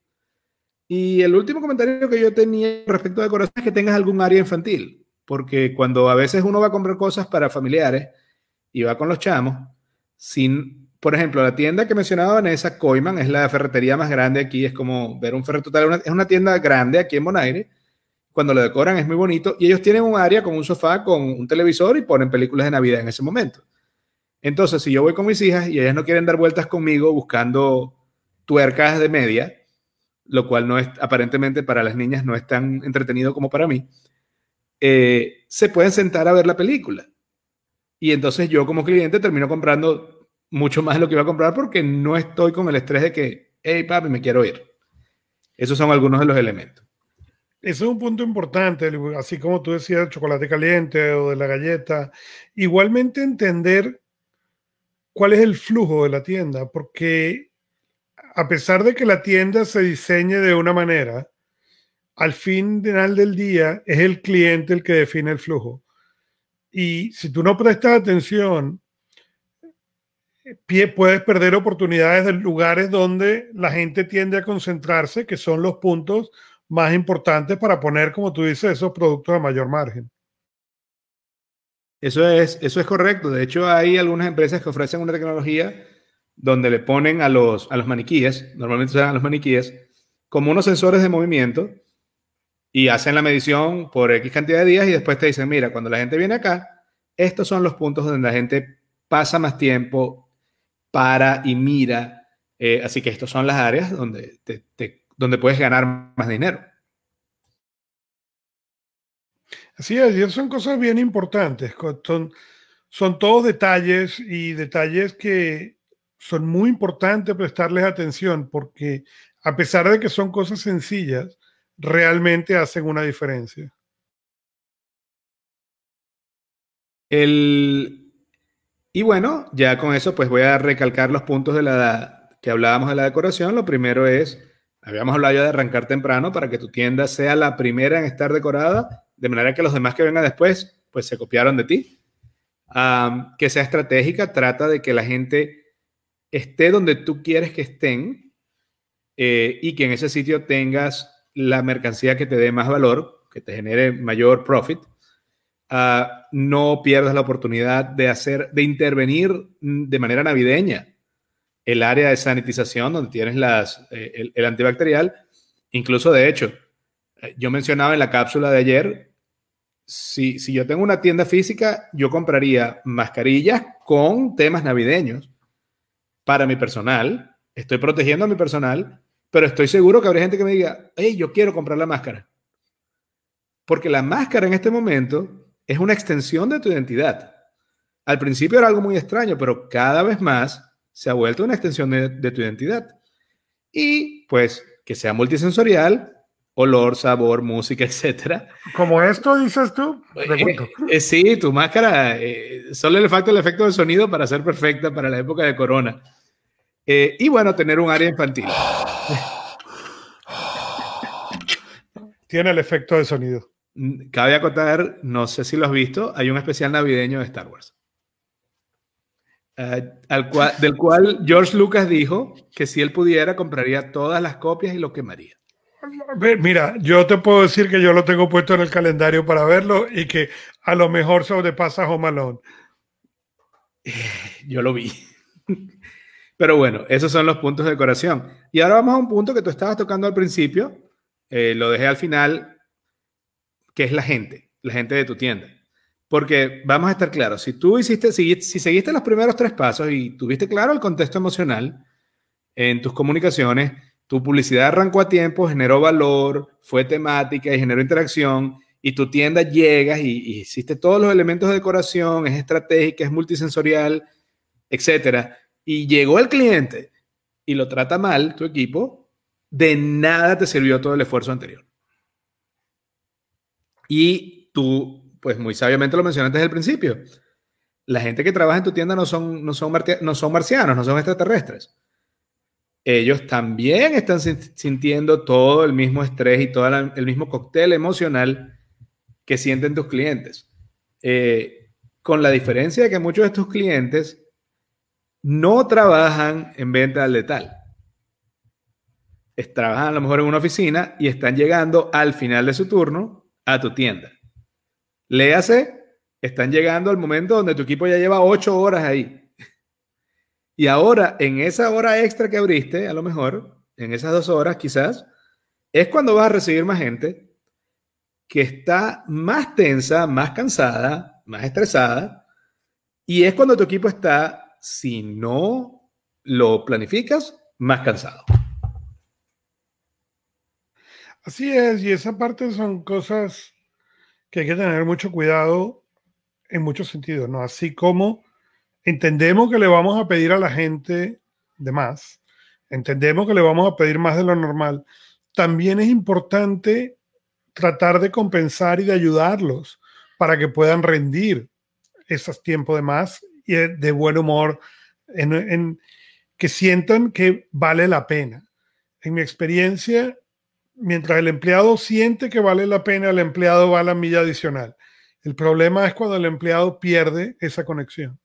Y el último comentario que yo tenía respecto a decoración es que tengas algún área infantil, porque cuando a veces uno va a comprar cosas para familiares y va con los chamos, sin, por ejemplo, la tienda que mencionaba Vanessa, Coiman, es la ferretería más grande aquí, es como ver un ferreto total, es una tienda grande aquí en Bonaire, cuando lo decoran es muy bonito, y ellos tienen un área con un sofá, con un televisor y ponen películas de Navidad en ese momento. Entonces, si yo voy con mis hijas y ellas no quieren dar vueltas conmigo buscando tuercas de media, lo cual no es aparentemente para las niñas no es tan entretenido como para mí, eh, se pueden sentar a ver la película. Y entonces yo como cliente termino comprando mucho más de lo que iba a comprar porque no estoy con el estrés de que, hey papi, me quiero ir. Esos son algunos de los elementos. Ese es un punto importante, así como tú decías, el chocolate caliente o de la galleta. Igualmente entender cuál es el flujo de la tienda, porque a pesar de que la tienda se diseñe de una manera, al final del día es el cliente el que define el flujo. Y si tú no prestas atención, puedes perder oportunidades de lugares donde la gente tiende a concentrarse, que son los puntos más importantes para poner, como tú dices, esos productos de mayor margen. Eso es, eso es correcto. De hecho, hay algunas empresas que ofrecen una tecnología donde le ponen a los, a los maniquíes, normalmente se dan a los maniquíes, como unos sensores de movimiento y hacen la medición por X cantidad de días y después te dicen, mira, cuando la gente viene acá, estos son los puntos donde la gente pasa más tiempo, para y mira. Eh, así que estas son las áreas donde, donde puedes ganar más dinero. Así es, y son cosas bien importantes. Son, son todos detalles y detalles que son muy importantes prestarles atención porque a pesar de que son cosas sencillas, realmente hacen una diferencia. El, y bueno, ya con eso pues voy a recalcar los puntos de la que hablábamos de la decoración. Lo primero es, habíamos hablado ya de arrancar temprano para que tu tienda sea la primera en estar decorada, de manera que los demás que vengan después pues se copiaron de ti. que sea estratégica, trata de que la gente esté donde tú quieres que estén eh, y que en ese sitio tengas la mercancía que te dé más valor, que te genere mayor profit, ah, no pierdas la oportunidad de hacer, de intervenir de manera navideña el área de sanitización donde tienes las, eh, el, antibacterial. Incluso, de hecho, eh, yo mencionaba en la cápsula de ayer, si, si yo tengo una tienda física, yo compraría mascarillas con temas navideños para mi personal. Estoy protegiendo a mi personal pero estoy seguro que habrá gente que me diga, hey, yo quiero comprar la máscara. Porque la máscara en este momento es una extensión de tu identidad. Al principio era algo muy extraño, pero cada vez más se ha vuelto una extensión de, tu identidad. Y pues que sea multisensorial, olor, sabor, música, etcétera. Como esto dices tú. Eh, eh, sí, tu máscara eh, solo le falta el efecto de sonido para ser perfecta para la época de corona. y bueno, tener un área infantil. Tiene el efecto de sonido. Cabe acotar, no sé si lo has visto, hay un especial navideño de Star Wars. Eh, del cual George Lucas dijo que si él pudiera compraría todas las copias y lo quemaría. Mira, yo te puedo decir que yo lo tengo puesto en el calendario para verlo y que a lo mejor sobrepasa Home Alone. Yo lo vi. Pero bueno, esos son los puntos de decoración. Y ahora vamos a un punto que tú estabas tocando al principio, eh, lo dejé al final, que es la gente, la gente de tu tienda. Porque vamos a estar claros, si tú hiciste, si, si seguiste los primeros tres pasos y tuviste claro el contexto emocional en tus comunicaciones, tu publicidad arrancó a tiempo, generó valor, fue temática y generó interacción, y tu tienda llegas y, y hiciste todos los elementos de decoración, es estratégica, es multisensorial, etcétera y llegó el cliente y lo trata mal tu equipo, de nada te sirvió todo el esfuerzo anterior. Y tú, pues muy sabiamente lo mencionaste desde el principio, la gente que trabaja en tu tienda no son, no son, no son marcianos, no son extraterrestres. Ellos también están sintiendo todo el mismo estrés y todo el mismo cóctel emocional que sienten tus clientes. Eh, con la diferencia de que muchos de tus clientes no trabajan en venta al letal. trabajan a lo mejor en una oficina y están llegando al final de su turno a tu tienda. Léase, están llegando al momento donde tu equipo ya lleva ocho horas ahí. Y ahora, en esa hora extra que abriste, a lo mejor, en esas dos horas quizás, es cuando vas a recibir más gente que está más tensa, más cansada, más estresada, y es cuando tu equipo está si no lo planificas, más cansado. Así es, y esa parte son cosas que hay que tener mucho cuidado en muchos sentidos, ¿no? Así como entendemos que le vamos a pedir a la gente de más, entendemos que le vamos a pedir más de lo normal, también es importante tratar de compensar y de ayudarlos para que puedan rendir esos tiempos de más de buen humor, en, que sientan que vale la pena. En mi experiencia, mientras el empleado siente que vale la pena, el empleado va a la milla adicional. El problema es cuando el empleado pierde esa conexión.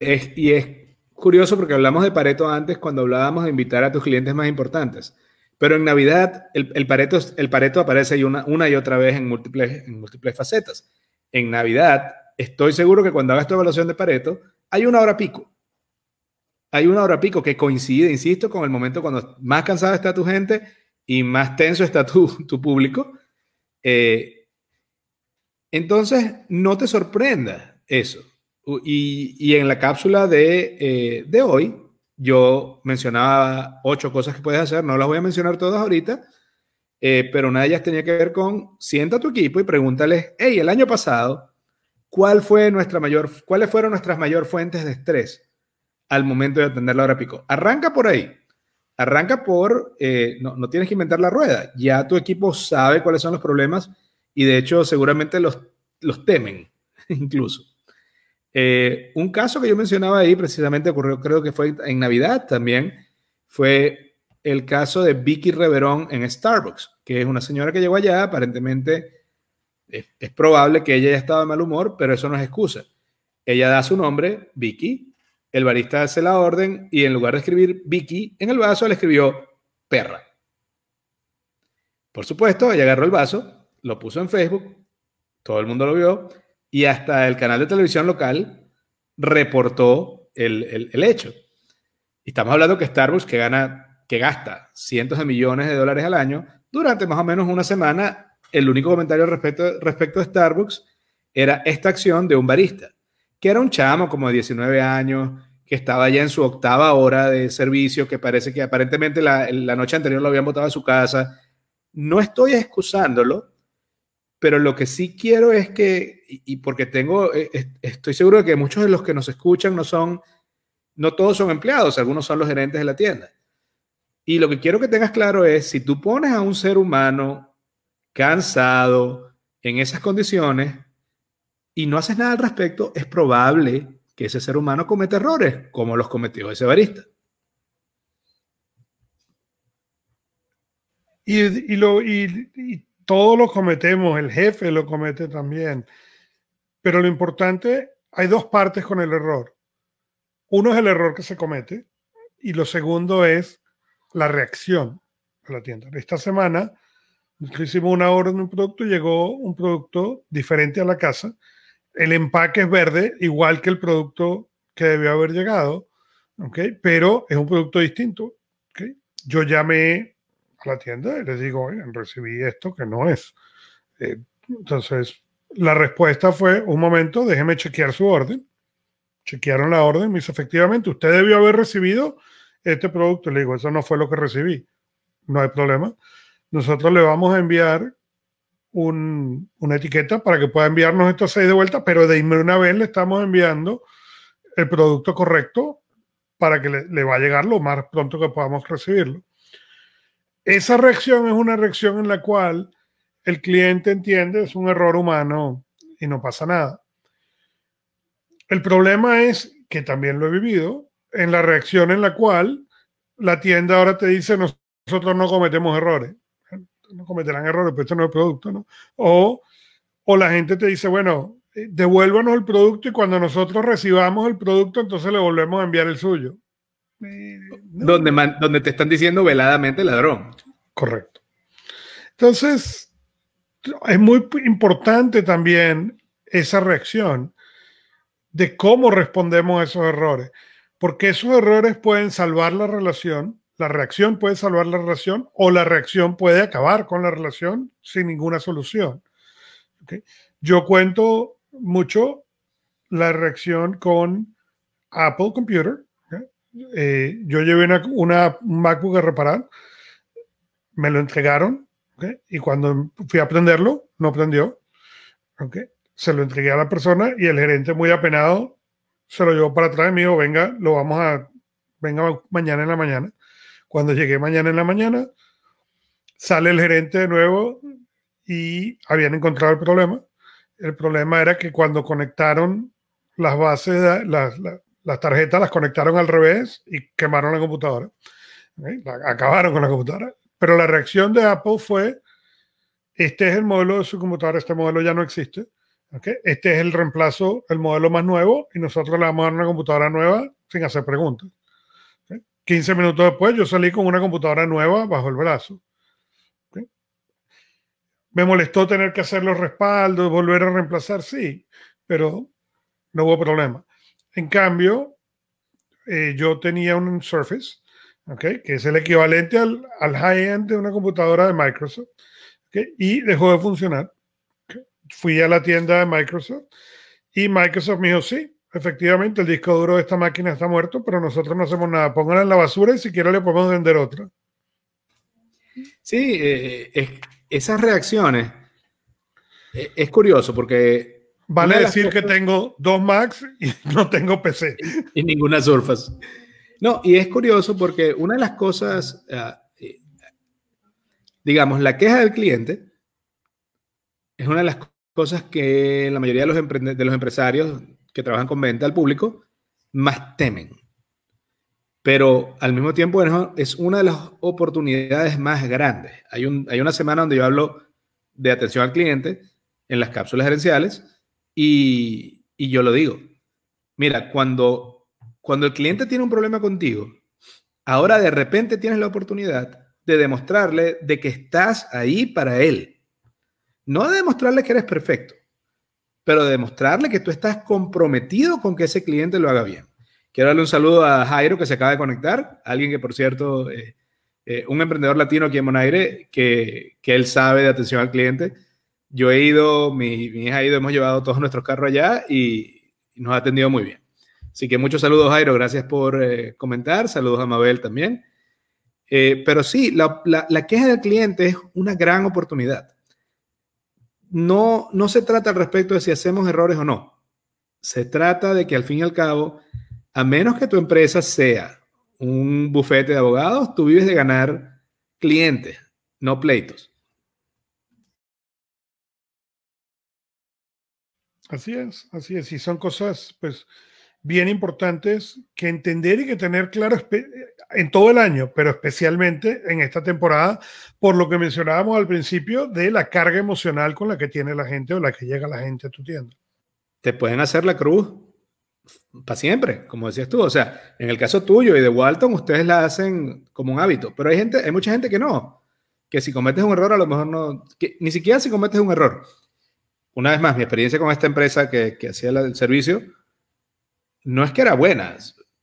y es curioso porque hablamos de Pareto antes cuando hablábamos de invitar a tus clientes más importantes. Pero en Navidad el, Pareto, el Pareto aparece una, una y otra vez en múltiples, en múltiples facetas. En Navidad estoy seguro que cuando hagas tu evaluación de Pareto hay una hora pico. Hay una hora pico que coincide, insisto, con el momento cuando más cansada está tu gente y más tenso está tu, tu público. Eh, entonces, no te sorprenda eso. Y, y en la cápsula de, eh, de, hoy, yo mencionaba ocho cosas que puedes hacer. No las voy a mencionar todas ahorita, eh, pero una de ellas tenía que ver con sienta a tu equipo y pregúntales, hey, el año pasado, ¿cuál fue nuestra mayor, ¿cuáles fueron nuestras mayores fuentes de estrés al momento de atender la hora pico? Arranca por ahí. Arranca por, eh, no, no tienes que inventar la rueda. Ya tu equipo sabe cuáles son los problemas y de hecho seguramente los, los temen incluso. Eh, un caso que yo mencionaba ahí precisamente ocurrió, creo que fue en Navidad también, fue el caso de Vicky Reverón en Starbucks, que es una señora que llegó allá, aparentemente es, probable que ella haya estado de mal humor, pero eso no es excusa. Ella da su nombre, Vicky, el barista hace la orden y en lugar de escribir Vicky en el vaso, le escribió perra. Por supuesto, ella agarró el vaso, lo puso en Facebook, todo el mundo lo vio y hasta el canal de televisión local reportó el, hecho. Y estamos hablando que Starbucks, que, gana, que gasta cientos de millones de dólares al año, durante más o menos una semana, el único comentario respecto, respecto a Starbucks era esta acción de un barista, que era un chamo como de 19 años, que estaba ya en su octava hora de servicio, que parece que aparentemente la, la noche anterior lo habían botado a su casa, no estoy excusándolo, pero lo que sí quiero es que, y, porque tengo, eh, estoy seguro de que muchos de los que nos escuchan no son, no todos son empleados, algunos son los gerentes de la tienda. Y lo que quiero que tengas claro es, si tú pones a un ser humano cansado en esas condiciones y no haces nada al respecto, es probable que ese ser humano cometa errores como los cometió ese barista. Y, lo, y, todos lo cometemos, el jefe lo comete también. Pero lo importante, hay dos partes con el error. Uno es el error que se comete y lo segundo es la reacción de la tienda. Esta semana hicimos una orden de un producto llegó un producto diferente a la casa. El empaque es verde, igual que el producto que debió haber llegado, ¿okay? pero es un producto distinto. ¿okay? Yo llamé la tienda y les digo, recibí esto que no es. Eh, entonces, la respuesta fue, un momento, déjeme chequear su orden. Chequearon la orden, me dice, efectivamente, usted debió haber recibido este producto. Le digo, eso no fue lo que recibí. No hay problema. Nosotros le vamos a enviar una etiqueta para que pueda enviarnos estos seis de vuelta, pero de una vez le estamos enviando el producto correcto para que le, le va a llegar lo más pronto que podamos recibirlo. Esa reacción es una reacción en la cual el cliente entiende es un error humano y no pasa nada. El problema es que también lo he vivido en la reacción en la cual la tienda ahora te dice nosotros no cometemos errores. No cometerán errores, pero esto no es producto, ¿no? O, o la gente te dice, bueno, eh, devuélvanos el producto y cuando nosotros recibamos el producto, entonces le volvemos a enviar el suyo. Donde, donde te están diciendo veladamente ladrón. Correcto. Entonces, es muy importante también esa reacción de cómo respondemos a esos errores, porque esos errores pueden salvar la relación, la reacción puede salvar la relación o la reacción puede acabar con la relación sin ninguna solución. Yo cuento mucho la reacción con Apple Computer, eh, yo llevé una, una, un MacBook a reparar, me lo entregaron, y cuando fui a prenderlo, no prendió. Se lo entregué a la persona y el gerente, muy apenado, se lo llevó para atrás y dijo: Venga, lo vamos a. Venga mañana en la mañana. Cuando llegué mañana en la mañana, sale el gerente de nuevo y habían encontrado el problema. El problema era que cuando conectaron las bases, las, las tarjetas las conectaron al revés y quemaron la computadora. Acabaron con la computadora. Pero la reacción de Apple fue, este es el modelo de su computadora, este modelo ya no existe. Este es el reemplazo, el modelo más nuevo, y nosotros le vamos a dar una computadora nueva sin hacer preguntas. 15 minutos después yo salí con una computadora nueva bajo el brazo. Me molestó tener que hacer los respaldos, volver a reemplazar, sí, pero no hubo problema. En cambio, eh, yo tenía un Surface, que es el equivalente al, al high-end de una computadora de Microsoft, y dejó de funcionar. Fui a la tienda de Microsoft y Microsoft me dijo, sí, efectivamente el disco duro de esta máquina está muerto, pero nosotros no hacemos nada. Pónganla en la basura y si quieren le podemos vender otra. Sí, eh, esas reacciones eh, es curioso porque Vale decir que tengo dos Macs y no tengo PC. Y ninguna Surface. No, y es curioso porque una de las cosas, ah, eh, digamos, la queja del cliente es una de las cosas que la mayoría de los, de los empresarios que trabajan con venta al público más temen. Pero al mismo tiempo es una de las oportunidades más grandes. Hay, un, hay una semana donde yo hablo de atención al cliente en las cápsulas gerenciales y, yo lo digo, mira, cuando, cuando el cliente tiene un problema contigo, ahora de repente tienes la oportunidad de demostrarle de que estás ahí para él. No de demostrarle que eres perfecto, pero de demostrarle que tú estás comprometido con que ese cliente lo haga bien. Quiero darle un saludo a Jairo que se acaba de conectar, alguien que por cierto, eh, eh, un emprendedor latino aquí en Monaire, que, que él sabe de atención al cliente yo he ido, mi, hija ha ido, hemos llevado todos nuestros carros allá y, nos ha atendido muy bien. Así que muchos saludos, Jairo, gracias por eh, comentar, saludos a Mabel también. Eh, pero sí, la, queja del cliente es una gran oportunidad. No, no se trata al respecto de si hacemos errores o no. Se trata de que al fin y al cabo, a menos que tu empresa sea un bufete de abogados, tú vives de ganar clientes, no pleitos. Así es, así es. Y son cosas, pues, bien importantes que entender y que tener claro en todo el año, pero especialmente en esta temporada, por lo que mencionábamos al principio de la carga emocional con la que tiene la gente o la que llega la gente a tu tienda. Te pueden hacer la cruz para siempre, como decías tú. O sea, en el caso tuyo y de Walton, ustedes la hacen como un hábito, pero hay gente, hay mucha gente que no, que si cometes un error, a lo mejor no, que, ni siquiera si cometes un error, una vez más, mi experiencia con esta empresa que, hacía el servicio no es que era buena,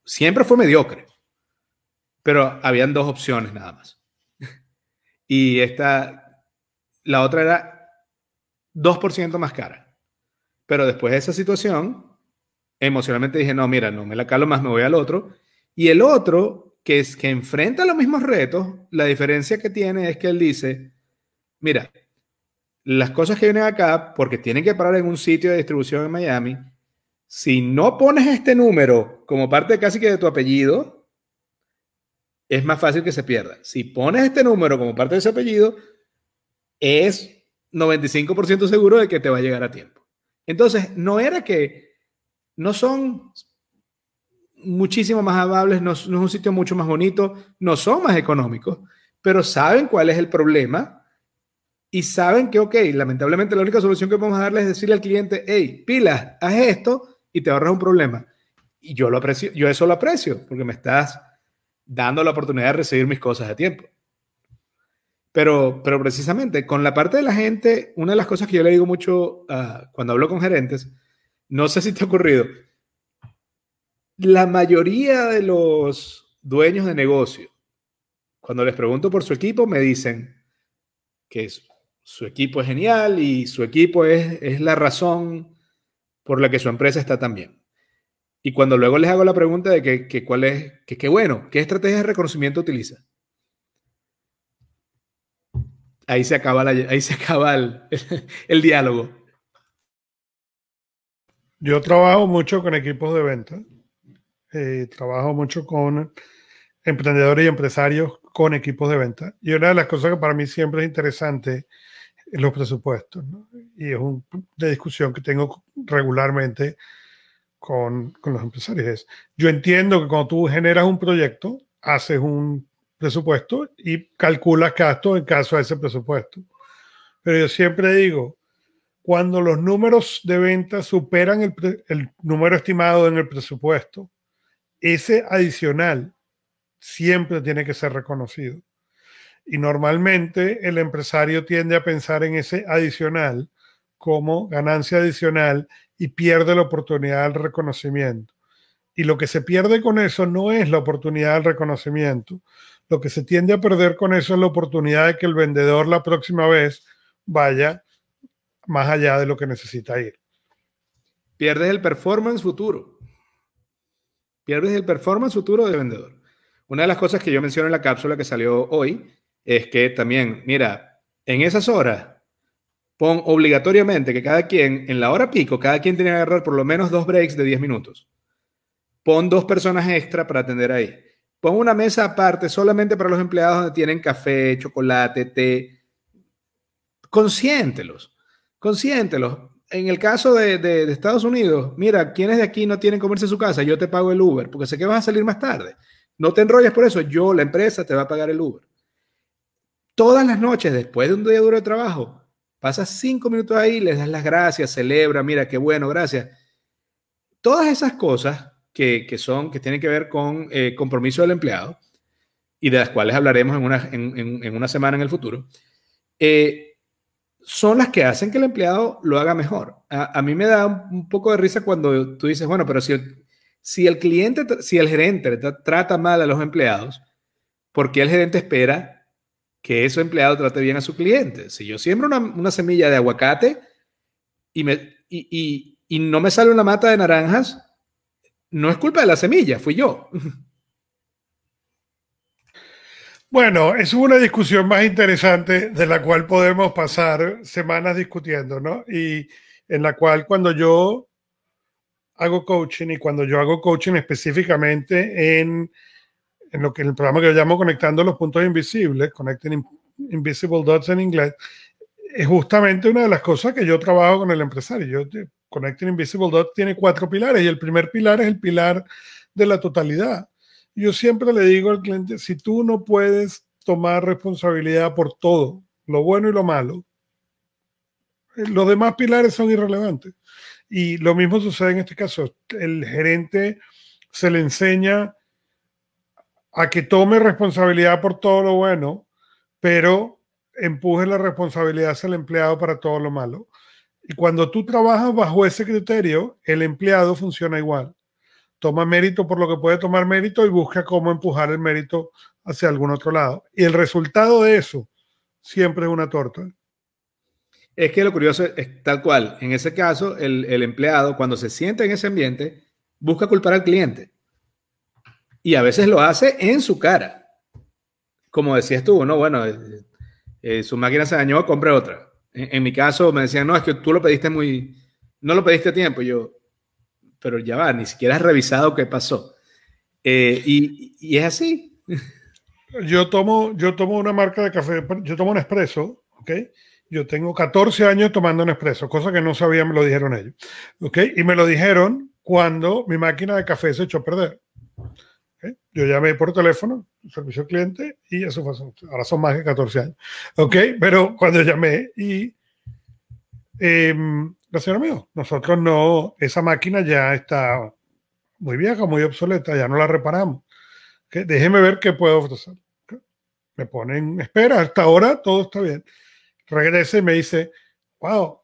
siempre fue mediocre, pero habían dos opciones nada más. Y esta, la otra era 2% más cara. Pero después de esa situación, emocionalmente dije, no, mira, no me la calo más, me voy al otro. Y el otro, que es que enfrenta los mismos retos, la diferencia que tiene es que él dice, mira, las cosas que vienen acá, porque tienen que parar en un sitio de distribución en Miami, si no pones este número como parte casi que de tu apellido, es más fácil que se pierda. Si pones este número como parte de ese apellido, es 95% seguro de que te va a llegar a tiempo. Entonces, no era que no son muchísimo más amables, no, no es un sitio mucho más bonito, no son más económicos, pero saben cuál es el problema y saben que, ok, lamentablemente la única solución que podemos darle es decirle al cliente, hey, pilas, haz esto y te ahorras un problema. Y yo lo aprecio, yo eso lo aprecio, porque me estás dando la oportunidad de recibir mis cosas a tiempo. Pero, pero precisamente con la parte de la gente, una de las cosas que yo le digo mucho ah, cuando hablo con gerentes, no sé si te ha ocurrido, la mayoría de los dueños de negocio, cuando les pregunto por su equipo, me dicen que es su equipo es genial y su equipo es, la razón por la que su empresa está tan bien. Y cuando luego les hago la pregunta de que, cuál es, que qué bueno, qué estrategia de reconocimiento utiliza. Ahí se acaba, ahí se acaba el, diálogo. Yo trabajo mucho con equipos de venta. Eh, trabajo mucho con emprendedores y empresarios con equipos de venta. Y una de las cosas que para mí siempre es interesante los presupuestos. Y es una discusión que tengo regularmente con, con, los empresarios. yo entiendo que cuando tú generas un proyecto, haces un presupuesto y calculas gastos en caso de ese presupuesto. Pero yo siempre digo, cuando los números de venta superan el, el número estimado en el presupuesto, ese adicional siempre tiene que ser reconocido. Y normalmente el empresario tiende a pensar en ese adicional como ganancia adicional y pierde la oportunidad del reconocimiento. Y lo que se pierde con eso no es la oportunidad del reconocimiento. Lo que se tiende a perder con eso es la oportunidad de que el vendedor la próxima vez vaya más allá de lo que necesita ir. Pierdes el performance futuro. Pierdes el performance futuro de vendedor. Una de las cosas que yo menciono en la cápsula que salió hoy es que también, mira, en esas horas, pon obligatoriamente que cada quien, en la hora pico, cada quien tiene que agarrar por lo menos dos breaks de 10 minutos. Pon dos personas extra para atender ahí. Pon una mesa aparte solamente para los empleados donde tienen café, chocolate, té. Consiéntelos, consiéntelos. En el caso de, de, Estados Unidos, mira, quienes de aquí no tienen comerse su casa, yo te pago el Uber, porque sé que vas a salir más tarde. No te enrolles por eso, yo, la empresa, te va a pagar el Uber. Todas las noches, después de un día duro de trabajo, pasas cinco minutos ahí, les das las gracias, celebra, mira, qué bueno, gracias. Todas esas cosas que, que son, que tienen que ver con eh, compromiso del empleado y de las cuales hablaremos en una, en, en, una semana en el futuro, eh, son las que hacen que el empleado lo haga mejor. A, mí me da un poco de risa cuando tú dices, bueno, pero si si el cliente, si el gerente trata mal a los empleados, ¿por qué el gerente espera que ese empleado trate bien a su cliente? Si yo siembro una, semilla de aguacate y, me, y, y no me sale una mata de naranjas, no es culpa de la semilla, fui yo. Bueno, es una discusión más interesante de la cual podemos pasar semanas discutiendo, ¿no? Y en la cual cuando yo hago coaching y cuando yo hago coaching específicamente en, en lo que en el programa que yo llamo Conectando los Puntos Invisibles, Connecting Invisible Dots en inglés, es justamente una de las cosas que yo trabajo con el empresario. Yo, Connecting Invisible Dots tiene cuatro pilares y el primer pilar es el pilar de la totalidad. Yo siempre le digo al cliente, si tú no puedes tomar responsabilidad por todo, lo bueno y lo malo, eh, los demás pilares son irrelevantes. Y lo mismo sucede en este caso. El gerente se le enseña a que tome responsabilidad por todo lo bueno, pero empuje la responsabilidad hacia el empleado para todo lo malo. Y cuando tú trabajas bajo ese criterio, el empleado funciona igual. Toma mérito por lo que puede tomar mérito y busca cómo empujar el mérito hacia algún otro lado. Y el resultado de eso siempre es una torta. Es que lo curioso es tal cual. En ese caso, el, empleado, cuando se siente en ese ambiente, busca culpar al cliente. Y a veces lo hace en su cara. Como decías tú, ¿no? Bueno, eh, eh, su máquina se dañó, compre otra. En, mi caso me decían, no, es que tú lo pediste muy, no lo pediste a tiempo. Yo, pero ya va, ni siquiera has revisado qué pasó. Eh, y, es así. Yo tomo, yo tomo una marca de café, yo tomo un espresso, ¿ok? Yo tengo 14 años tomando Nespresso, cosa que no sabía, me lo dijeron ellos. ¿Ok? Y me lo dijeron cuando mi máquina de café se echó a perder. Yo llamé por teléfono, servicio al cliente, y eso fue, ahora son más de 14 años. ¿Ok? Pero cuando llamé y eh, la señora dijo, nosotros no, esa máquina ya está muy vieja, muy obsoleta, ya no la reparamos. ¿Okay? Déjeme ver qué puedo ofrecer. Me ponen, espera, hasta ahora todo está bien regresa y me dice, wow,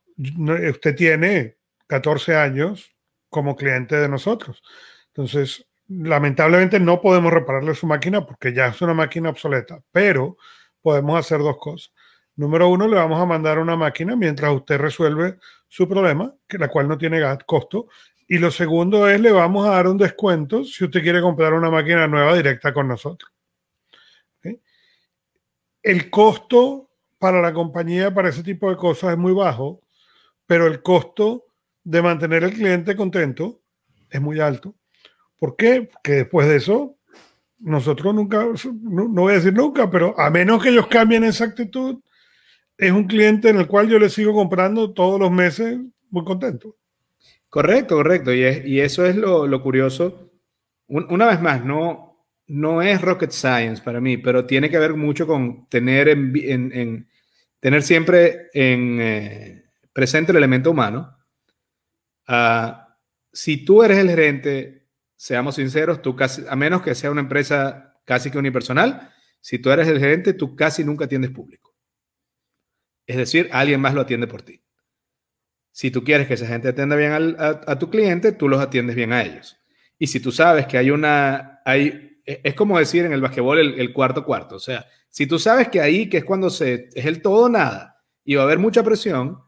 usted tiene 14 años como cliente de nosotros. Entonces, lamentablemente no podemos repararle su máquina porque ya es una máquina obsoleta, pero podemos hacer dos cosas. Número uno, le vamos a mandar una máquina mientras usted resuelve su problema, que la cual no tiene costo. Y lo segundo es, le vamos a dar un descuento si usted quiere comprar una máquina nueva directa con nosotros. El costo para la compañía para ese tipo de cosas es muy bajo, pero el costo de mantener al cliente contento es muy alto. ¿Por qué? Porque después de eso, nosotros nunca, no, voy a decir nunca, pero a menos que ellos cambien esa actitud, es un cliente en el cual yo le sigo comprando todos los meses muy contento. Correcto, correcto. Y, y eso es lo, lo curioso. una vez más, no, no es rocket science para mí, pero tiene que ver mucho con tener, en, tener siempre en, eh, presente el elemento humano. Ah, si tú eres el gerente, seamos sinceros, tú casi, a menos que sea una empresa casi que unipersonal, si tú eres el gerente, tú casi nunca atiendes público. Es decir, alguien más lo atiende por ti. Si tú quieres que esa gente atienda bien a, tu cliente, tú los atiendes bien a ellos. Y si tú sabes que hay una, hay, e, es como decir en el basquetbol el, cuarto cuarto. O sea, si tú sabes que ahí, que es cuando se, es el todo nada y va a haber mucha presión,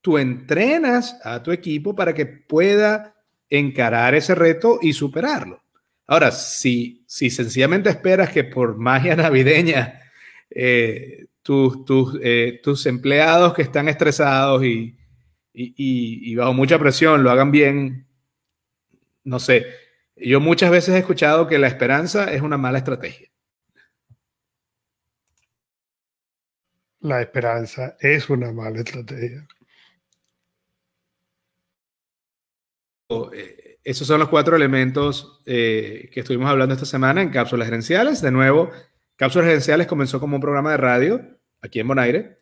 tú entrenas a tu equipo para que pueda encarar ese reto y superarlo. Ahora, si, si sencillamente esperas que por magia navideña eh, tus, tus, eh, tus empleados que están estresados y, y, bajo mucha presión lo hagan bien, no sé. Yo muchas veces he escuchado que la esperanza es una mala estrategia. La esperanza es una mala estrategia. Eh, esos son los cuatro elementos eh, que estuvimos hablando esta semana en cápsulas gerenciales. De nuevo, cápsulas gerenciales comenzó como un programa de radio aquí en Bonaire,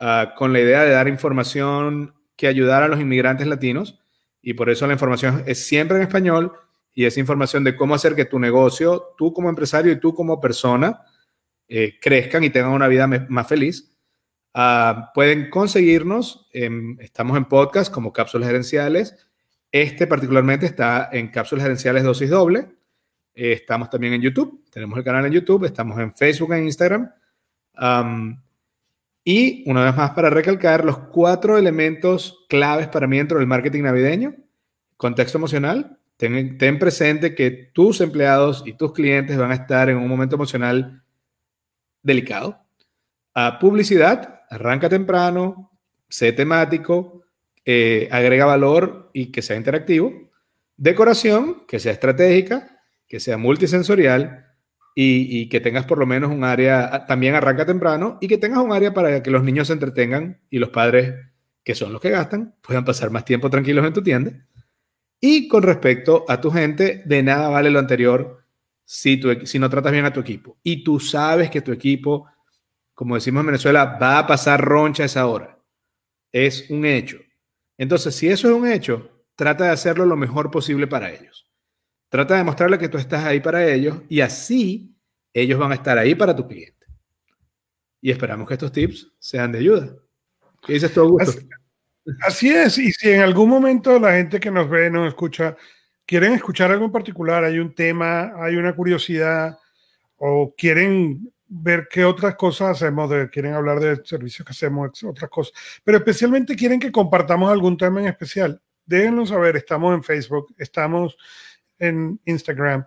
uh, con la idea de dar información que ayudara a los inmigrantes latinos y por eso la información es siempre en español y es información de cómo hacer que tu negocio, tú como empresario y tú como persona, eh, crezcan y tengan una vida más feliz. Uh, pueden conseguirnos, estamos en podcast como cápsulas gerenciales. Este particularmente está en cápsulas gerenciales dosis doble. Eh, estamos también en YouTube, tenemos el canal en YouTube, estamos en Facebook e Instagram. Y una vez más, para recalcar, los cuatro elementos claves para mí dentro del marketing navideño. Contexto emocional. Ten, presente que tus empleados y tus clientes van a estar en un momento emocional delicado. A publicidad, arranca temprano, sé temático, eh, agrega valor y que sea interactivo. Decoración, que sea estratégica, que sea multisensorial y, que tengas por lo menos un área, ah, también arranca temprano, y que tengas un área para que los niños se entretengan y los padres, que son los que gastan, puedan pasar más tiempo tranquilos en tu tienda. Y con respecto a tu gente, de nada vale lo anterior si, si no tratas bien a tu equipo. Y tú sabes que tu equipo, como decimos en Venezuela, va a pasar roncha a esa hora. Es un hecho. Entonces, si eso es un hecho, trata de hacerlo lo mejor posible para ellos. Trata de mostrarle que tú estás ahí para ellos y así ellos van a estar ahí para tu cliente. Y esperamos que estos tips sean de ayuda. ¿Qué dices tú, Augusto? Así, es. Y si en algún momento la gente que nos ve, nos escucha, quieren escuchar algo en particular, hay un tema, hay una curiosidad o quieren ver qué otras cosas hacemos, quieren hablar de servicios que hacemos, otras cosas, pero especialmente quieren que compartamos algún tema en especial. Déjenos saber, estamos en Facebook, estamos en Instagram,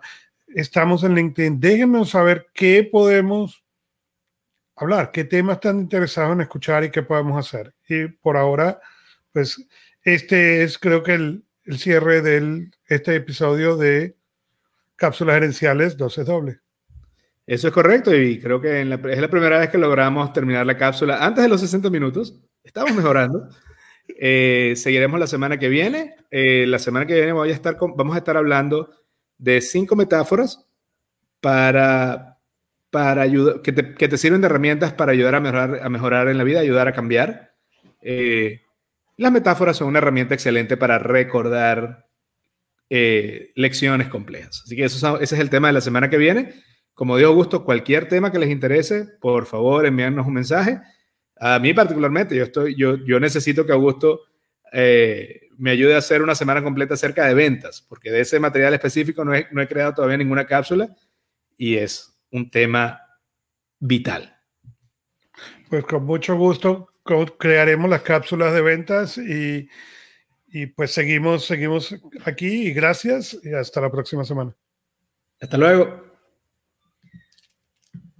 estamos en LinkedIn. Déjenme saber qué podemos hablar, qué temas están interesados en escuchar y qué podemos hacer. Y por ahora, pues este es creo que el, cierre de este episodio de Cápsulas Gerenciales 12 doble. Eso es correcto y creo que es la primera vez que logramos terminar la cápsula antes de los 60 minutos. Estamos mejorando. Eh, seguiremos la semana que viene. Eh, la semana que viene voy a estar vamos a estar hablando de cinco metáforas para, para ayudar, que te, que te sirven de herramientas para ayudar a mejorar, a mejorar en la vida, ayudar a cambiar. Eh, las metáforas son una herramienta excelente para recordar lecciones complejas. Así que eso, ese es el tema de la semana que viene. Como digo, gusto, cualquier tema que les interese, por favor, envíanos un mensaje. A mí particularmente, yo, estoy, yo, yo necesito que Augusto eh, me ayude a hacer una semana completa acerca de ventas, porque de ese material específico no he, no he creado todavía ninguna cápsula y es un tema vital. Pues con mucho gusto crearemos las cápsulas de ventas y, y pues seguimos, seguimos aquí y gracias y hasta la próxima semana. Hasta luego.